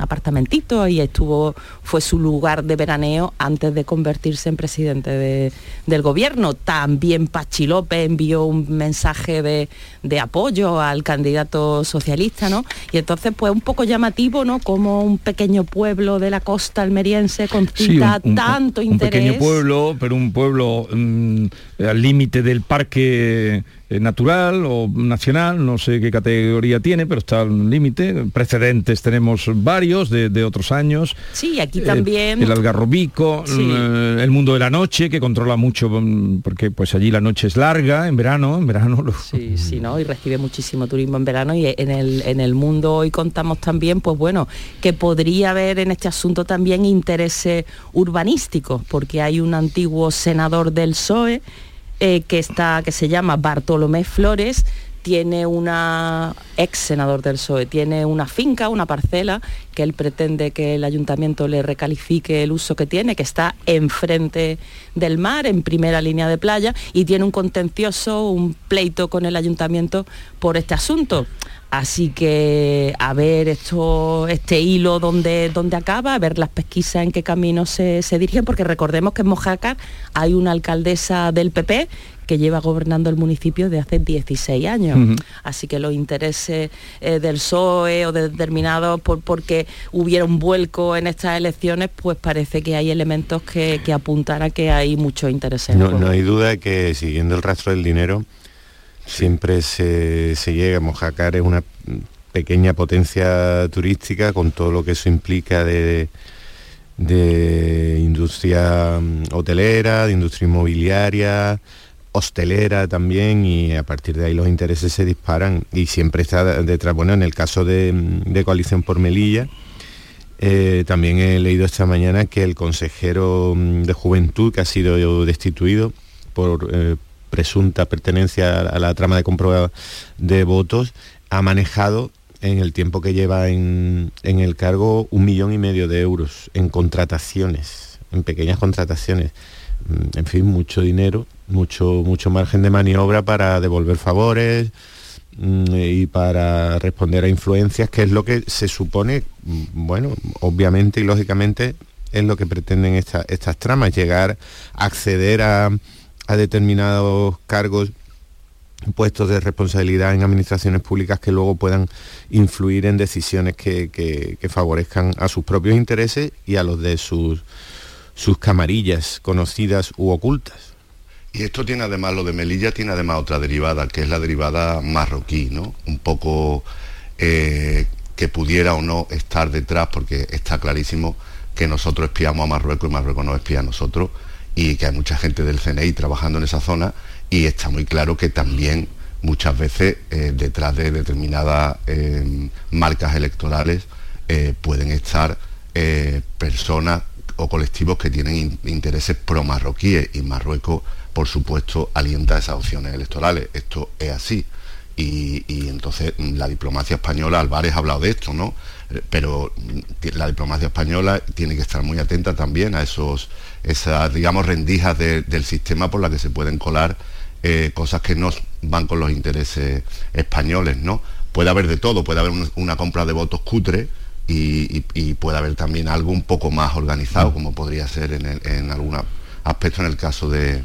apartamentito y estuvo, fue su lugar de veraneo antes de convertirse en presidente del gobierno. También Pachi López envió un mensaje de, apoyo al candidato socialista, ¿no? Y entonces, pues un poco llamativo, ¿no? Como un pequeño pueblo de la costa almeriense concita tanto interés. Un pequeño pueblo, pero un pueblo mm, al límite del parque natural o nacional, no sé qué categoría tiene, pero está al límite. Precedentes tenemos varios de, otros años. Sí, aquí también. el algarrobico, mm, el mundo de la noche, que controla mucho, mm, porque pues allí la noche es larga, en verano, en verano. Lo... Sí, sí, ¿no? Y recibe muchísimo turismo en verano y en el, en el mundo hoy contamos también, pues bueno, que podría haber en este asunto también intereses urbanísticos, porque hay un antiguo senador del PSOE eh, que, está, que se llama Bartolomé Flores, tiene una ex senador del PSOE, tiene una finca, una parcela, que él pretende que el ayuntamiento le recalifique el uso que tiene, que está enfrente del mar, en primera línea de playa, y tiene un contencioso, un pleito con el ayuntamiento por este asunto. Así que a ver esto, este hilo donde, donde acaba, a ver las pesquisas en qué camino se, se dirigen, porque recordemos que en Mojácar hay una alcaldesa del PP que lleva gobernando el municipio de hace 16 años. Así que los intereses eh, del PSOE o de determinados por, porque hubiera un vuelco en estas elecciones, pues parece que hay elementos que, apuntan a que hay mucho interés. No, no hay duda de que siguiendo el rastro del dinero, siempre se, llega. Mojácar es una pequeña potencia turística con todo lo que eso implica de, industria mm, hotelera, de industria inmobiliaria, hostelera también y a partir de ahí los intereses se disparan y siempre está detrás, bueno, en el caso de, de Coalición por Melilla, eh, también he leído esta mañana que el consejero mm, de Juventud que ha sido destituido por, eh, presunta pertenencia a la trama de compra de votos, ha manejado en el tiempo que lleva en, el cargo un millón y medio de euros en contrataciones, en pequeñas contrataciones. Mm, en fin, mucho dinero, mucho, mucho margen de maniobra para devolver favores mm, y para responder a influencias, que es lo que se supone, mm, bueno, obviamente y lógicamente es lo que pretenden estas tramas, llegar a acceder a, a determinados cargos puestos de responsabilidad en administraciones públicas que luego puedan influir en decisiones que, favorezcan a sus propios intereses y a los de sus, sus camarillas conocidas u ocultas. Y esto tiene además, lo de Melilla tiene además otra derivada, que es la derivada marroquí, ¿no? Un poco eh, que pudiera o no estar detrás, porque está clarísimo que nosotros espiamos a Marruecos y Marruecos no espía a nosotros y que hay mucha gente del CNI trabajando en esa zona y está muy claro que también muchas veces eh, detrás de determinadas eh, marcas electorales eh, pueden estar personas o colectivos que tienen intereses pro-marroquíes y Marruecos, por supuesto, alienta esas opciones electorales. Esto es así. Y, entonces mm, la diplomacia española, Álvarez ha hablado de esto, ¿no? Eh, pero mm, la diplomacia española tiene que estar muy atenta también a esos, esas, digamos, rendijas del sistema por las que se pueden colar eh, cosas que no van con los intereses españoles, ¿no? Puede haber de todo, puede haber una compra de votos cutre, y, puede haber también algo un poco más organizado, como podría ser en, algún aspecto en el caso de,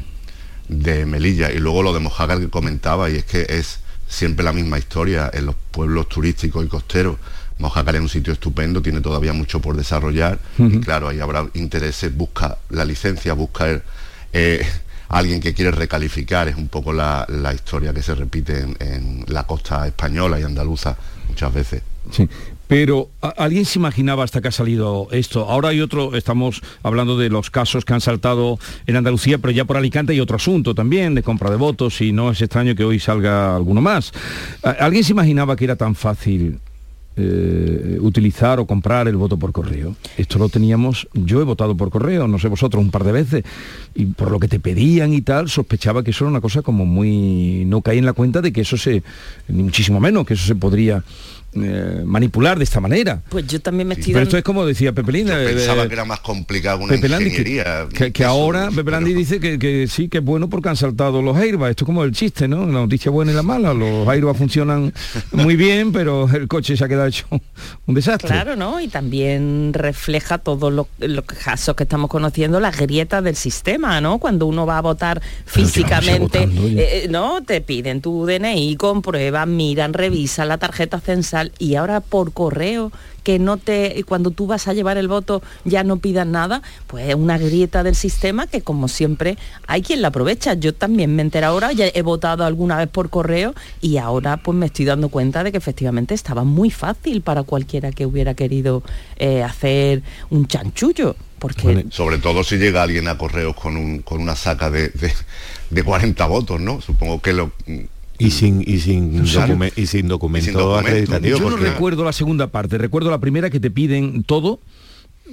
Melilla. Y luego lo de Mojácar que comentaba, y es que es siempre la misma historia en los pueblos turísticos y costeros. Mojácar es un sitio estupendo, tiene todavía mucho por desarrollar y claro, ahí habrá intereses, busca la licencia, busca eh, alguien que quiere recalificar, es un poco la, historia que se repite en, en, la costa española y andaluza muchas veces. Sí. Pero ¿alguien se imaginaba hasta que ha salido esto? Ahora hay otro, estamos hablando de los casos que han saltado en Andalucía, pero ya por Alicante hay otro asunto también de compra de votos y no es extraño que hoy salga alguno más. ¿Alguien se imaginaba que era tan fácil eh, utilizar o comprar el voto por correo. Esto lo teníamos, yo he votado por correo, no sé vosotros, un par de veces, y por lo que te pedían y tal, sospechaba que eso era una cosa como muy... no caí en la cuenta de que eso se, ni muchísimo menos, que eso se podría eh, manipular de esta manera. Pues yo también me estoy... Pero esto es como decía Pepe Lindi. pensaba que era más complicado una ingeniería. Que, ahora Pepe Landi dice que, sí, que es bueno porque han saltado los Airbus. Esto es como el chiste, ¿no? La noticia buena y la mala. Los Airbus funcionan muy bien, pero el coche se ha quedado hecho un desastre. Claro, ¿no? Y también refleja todos los casos que estamos conociendo, las grietas del sistema, ¿no? Cuando uno va a votar físicamente, eh, ¿no? Te piden tu DNI, comprueban, miran, revisan la tarjeta censal y ahora por correo que no te cuando tú vas a llevar el voto ya no pidan nada, pues es una grieta del sistema que como siempre hay quien la aprovecha. Yo también me entero ahora, ya he votado alguna vez por correo y ahora pues me estoy dando cuenta de que efectivamente estaba muy fácil para cualquiera que hubiera querido eh, hacer un chanchullo. Porque... sobre todo si llega alguien a correos con, un, con una saca de, de, de 40 votos, ¿no? Supongo que lo y sin, y sin, y sin documento acreditativo. Yo no recuerdo la segunda parte, recuerdo la primera que te piden todo.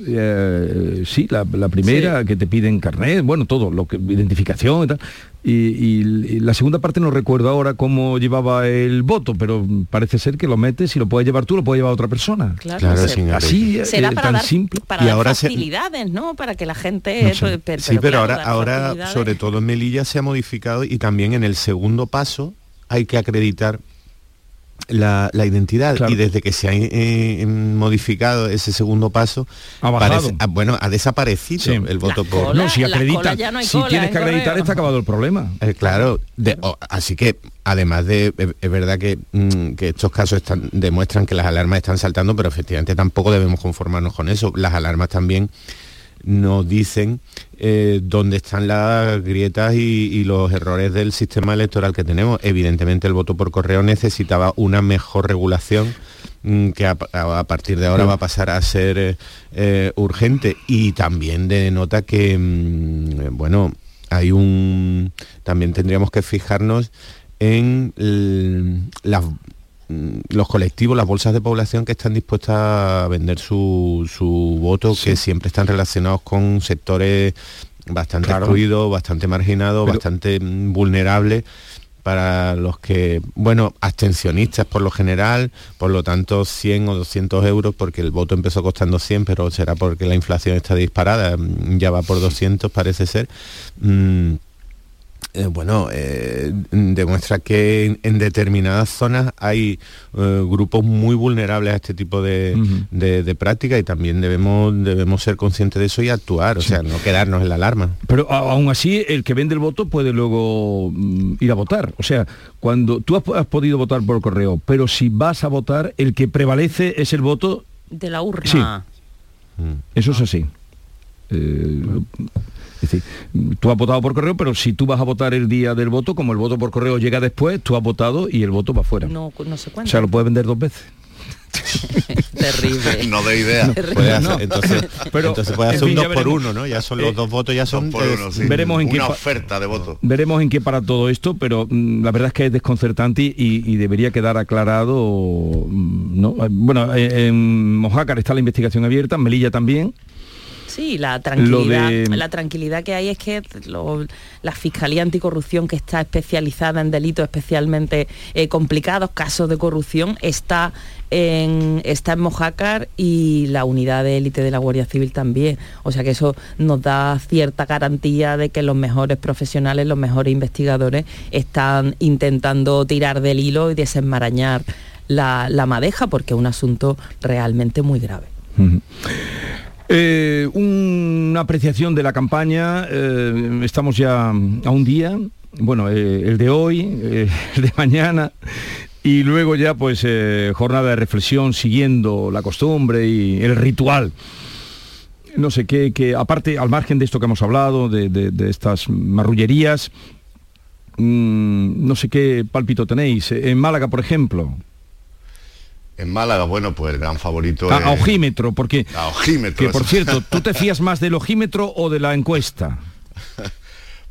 Eh, sí, la, primera que te piden carnet, bueno, todo, lo que identificación y tal. Y, la segunda parte no recuerdo ahora cómo llevaba el voto, pero parece ser que lo metes y lo puedes llevar tú, lo puede llevar otra persona. Claro, así será eh, para tan simple. Para y ahora facilidades, ¿no? Para que la gente. sí, pero ahora, ahora sobre todo en Melilla se ha modificado y también en el segundo paso hay que acreditar la, identidad. Y desde que se ha eh, modificado ese segundo paso ha ah, bueno ha desaparecido el voto por no si acredita si tienes que acreditar está acabado el problema. Eh, claro así que además de es verdad que, mm, que estos casos están, demuestran que las alarmas están saltando pero efectivamente tampoco debemos conformarnos con eso. Las alarmas también nos dicen eh, dónde están las grietas y, los errores del sistema electoral que tenemos. Evidentemente el voto por correo necesitaba una mejor regulación mm, que a, partir de ahora va a pasar a ser eh, urgente y también denota que, mm, bueno, hay un... también tendríamos que fijarnos en las los colectivos, las bolsas de población que están dispuestas a vender su, voto, que siempre están relacionados con sectores bastante excluidos, bastante marginados, bastante mm, vulnerables. Para los que, bueno, abstencionistas por lo general, por lo tanto 100 o 200 euros, porque el voto empezó costando 100, pero será porque la inflación está disparada, mm, ya va por 200 parece ser. Eh, bueno, eh, demuestra que en, determinadas zonas hay eh, grupos muy vulnerables a este tipo de, práctica y también debemos, debemos ser conscientes de eso y actuar, o sea, no quedarnos en la alarma. Pero aún así, el que vende el voto puede luego mm, ir a votar. O sea, cuando tú has, podido votar por correo, pero si vas a votar, el que prevalece es el voto... De la urna. Eso es así. Es decir, tú has votado por correo, pero si tú vas a votar el día del voto, como el voto por correo llega después, tú has votado y el voto va fuera. No, no se cuenta. O sea, lo puedes vender dos veces. Terrible. No de idea. entonces, pero, puede hacer un 2 por uno, ¿no? Ya son los eh, dos votos, ya son por uno, veremos en qué oferta de voto. Veremos en qué para todo esto, pero mm, la verdad es que es desconcertante y, debería quedar aclarado. Mm, ¿no? Bueno, en Mojácar está la investigación abierta, en Melilla también Sí, la tranquilidad, la tranquilidad que hay es que la Fiscalía Anticorrupción, que está especializada en delitos especialmente eh, complicados, casos de corrupción, está en, está en Mojácar y la unidad de élite de la Guardia Civil también. O sea que eso nos da cierta garantía de que los mejores profesionales, los mejores investigadores están intentando tirar del hilo y desenmarañar la, madeja porque es un asunto realmente muy grave. Eh, una apreciación de la campaña, eh, estamos ya a un día, bueno, eh, el de hoy, el de mañana, y luego ya pues jornada de reflexión siguiendo la costumbre y el ritual. No sé qué, que aparte, al margen de esto que hemos hablado, de, estas marrullerías, mm, no sé qué pálpito tenéis. En Málaga, por ejemplo, en Málaga, bueno, pues el gran favorito a, es... ojímetro, porque... A ojímetro. Que por cierto, ¿tú te fías más del ojímetro o de la encuesta?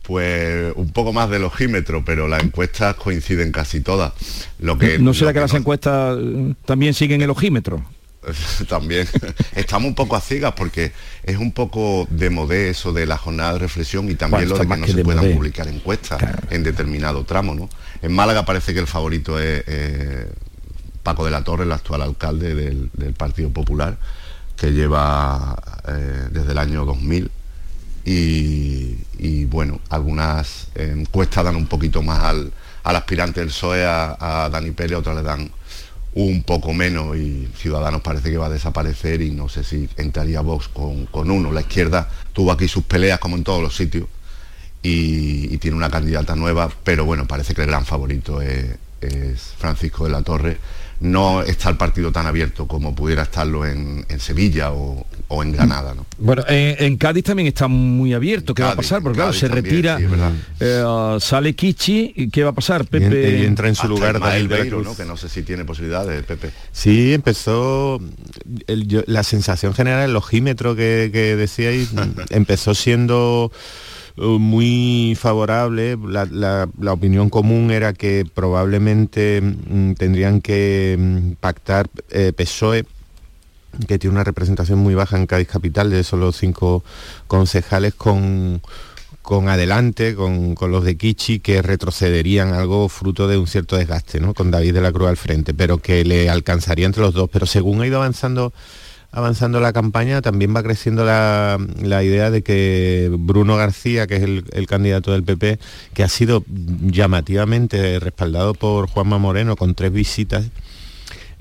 pues un poco más del ojímetro, pero las encuestas coinciden casi todas. Lo que, ¿No será que, las encuestas eh, también siguen el ojímetro? también estamos un poco a ciegas porque es un poco de modé eso de la jornada de reflexión y también lo de que no se puedan publicar encuestas en determinado tramo, ¿no? En Málaga parece que el favorito es Paco de la Torre, el actual alcalde del, Partido Popular, que lleva eh, desde el año 2000. Y, bueno, algunas encuestas dan un poquito más al, aspirante del PSOE, a, Dani Pérez, otras le dan un poco menos y Ciudadanos parece que va a desaparecer y no sé si entraría Vox con, uno. La izquierda tuvo aquí sus peleas como en todos los sitios y, tiene una candidata nueva, pero bueno, parece que el gran favorito es Francisco de la Torre no está el partido tan abierto como pudiera estarlo en, Sevilla o, en Granada. ¿no? Bueno, en, Cádiz también está muy abierto. ¿Qué va a pasar? Porque claro, se retira, eh, sale Kichi, ¿qué va a pasar? Pepe y entra en su lugar Daniel Beiro, ¿no? que no sé si tiene posibilidades, Pepe. Sí, empezó la sensación general, el ojímetro que, que decíais, empezó siendo muy favorable. La, opinión común era que probablemente mm, tendrían que mm, pactar eh, PSOE que tiene una representación muy baja en Cádiz Capital, de solo cinco concejales, con, con adelante, con, con, los de Kichi, que retrocederían algo fruto de un cierto desgaste, ¿no? con David de la Cruz al frente, pero que le alcanzaría entre los dos. Pero según ha ido avanzando avanzando la campaña, también va creciendo la, idea de que Bruno García, que es el, candidato del PP, que ha sido llamativamente respaldado por Juanma Moreno con tres visitas,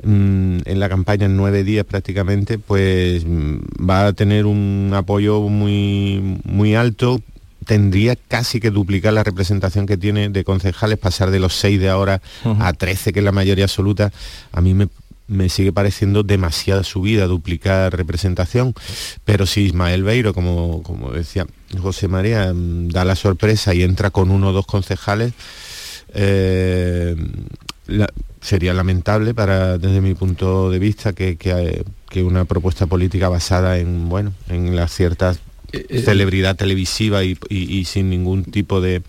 mm, en la campaña en nueve días prácticamente, pues mm, va a tener un apoyo muy, muy alto. Tendría casi que duplicar la representación que tiene de concejales, pasar de los seis de ahora a 13, que es la mayoría absoluta. A mí me me sigue pareciendo demasiada subida, duplicar representación, pero si Ismael Beiro, como, como decía José María, mm, da la sorpresa y entra con uno o dos concejales, eh, sería lamentable para, desde mi punto de vista, que, una propuesta política basada en, bueno, en la cierta eh, eh, celebridad televisiva y sin ningún tipo de,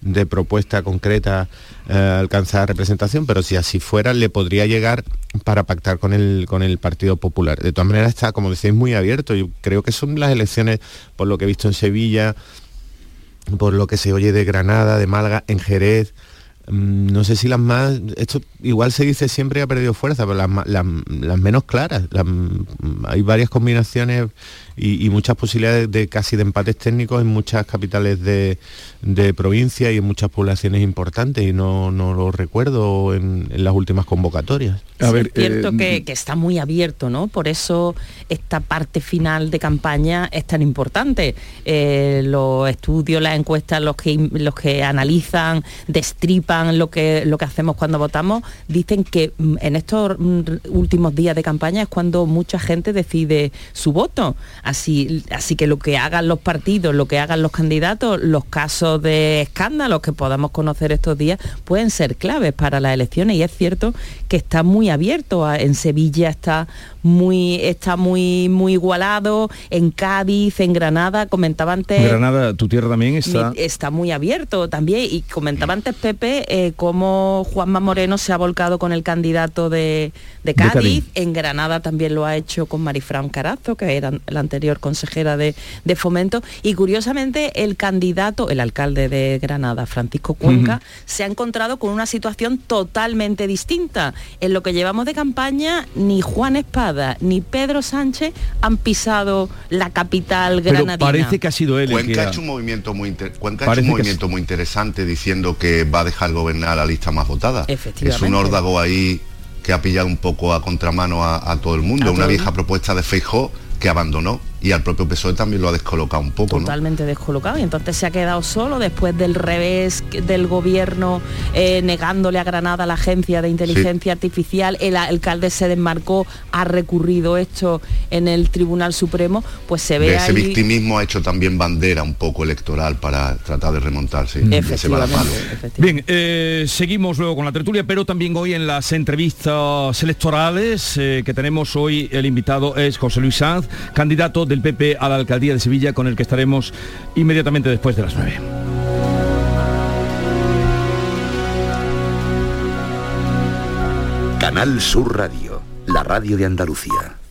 de propuesta concreta eh, alcanzar representación, pero si así fuera le podría llegar para pactar con el, con el Partido Popular. De todas maneras está, como decís, muy abierto. Yo creo que son las elecciones, por lo que he visto en Sevilla, por lo que se oye de Granada, de Málaga, en Jerez, mm, no sé si las más, esto igual se dice siempre ha perdido fuerza, pero las, menos claras. hay varias combinaciones y, muchas posibilidades de casi de empates técnicos en muchas capitales de, provincia y en muchas poblaciones importantes y no, lo recuerdo en, las últimas convocatorias. es cierto eh, que, está muy abierto, ¿no? Por eso esta parte final de campaña es tan importante. Eh, los estudios, las encuestas, los que, los que analizan, destripan lo que, lo que hacemos cuando votamos, dicen que mm, en estos mm, últimos días de campaña es cuando mucha gente decide su voto. Así, así que lo que hagan los partidos, lo que hagan los candidatos, los casos de escándalos que podamos conocer estos días pueden ser claves para las elecciones y es cierto que está muy abierto. En Sevilla está muy, está muy, muy igualado, en Cádiz, en Granada, comentaba antes... Granada, tu tierra también está... Está muy abierto también y comentaba antes Pepe eh, cómo Juanma Moreno se ha volcado con el candidato de, Cádiz. En Granada también lo ha hecho con Marifran Carazo, que era la anterior consejera de, Fomento. Y curiosamente el candidato, el alcalde de Granada, Francisco Cuenca, se ha encontrado con una situación totalmente distinta. En lo que llevamos de campaña, ni Juan Espada ni Pedro Sánchez han pisado la capital granadina. parece que ha sido él. Cuenca ha hecho un movimiento muy, Cuenca ha hecho un movimiento muy interesante diciendo que va a dejar gobernar la lista más votada. Es un órdago ahí que ha pillado un poco a contramano a, todo el mundo. Una vieja propuesta de Feijó que abandonó y al propio PSOE también lo ha descolocado un poco. Totalmente descolocado y entonces se ha quedado solo después del revés del gobierno eh, negándole a Granada la agencia de inteligencia artificial, el alcalde se desmarcó, ha recurrido esto en el Tribunal Supremo, pues se ve... ese victimismo ha hecho también bandera un poco electoral para tratar de remontarse. Bien, eh, seguimos luego con la tertulia, pero también hoy en las entrevistas electorales eh, que tenemos hoy, el invitado es José Luis Sanz, del PP a la alcaldía de Sevilla, con el que estaremos inmediatamente después de las 9. Canal Sur Radio, la radio de Andalucía.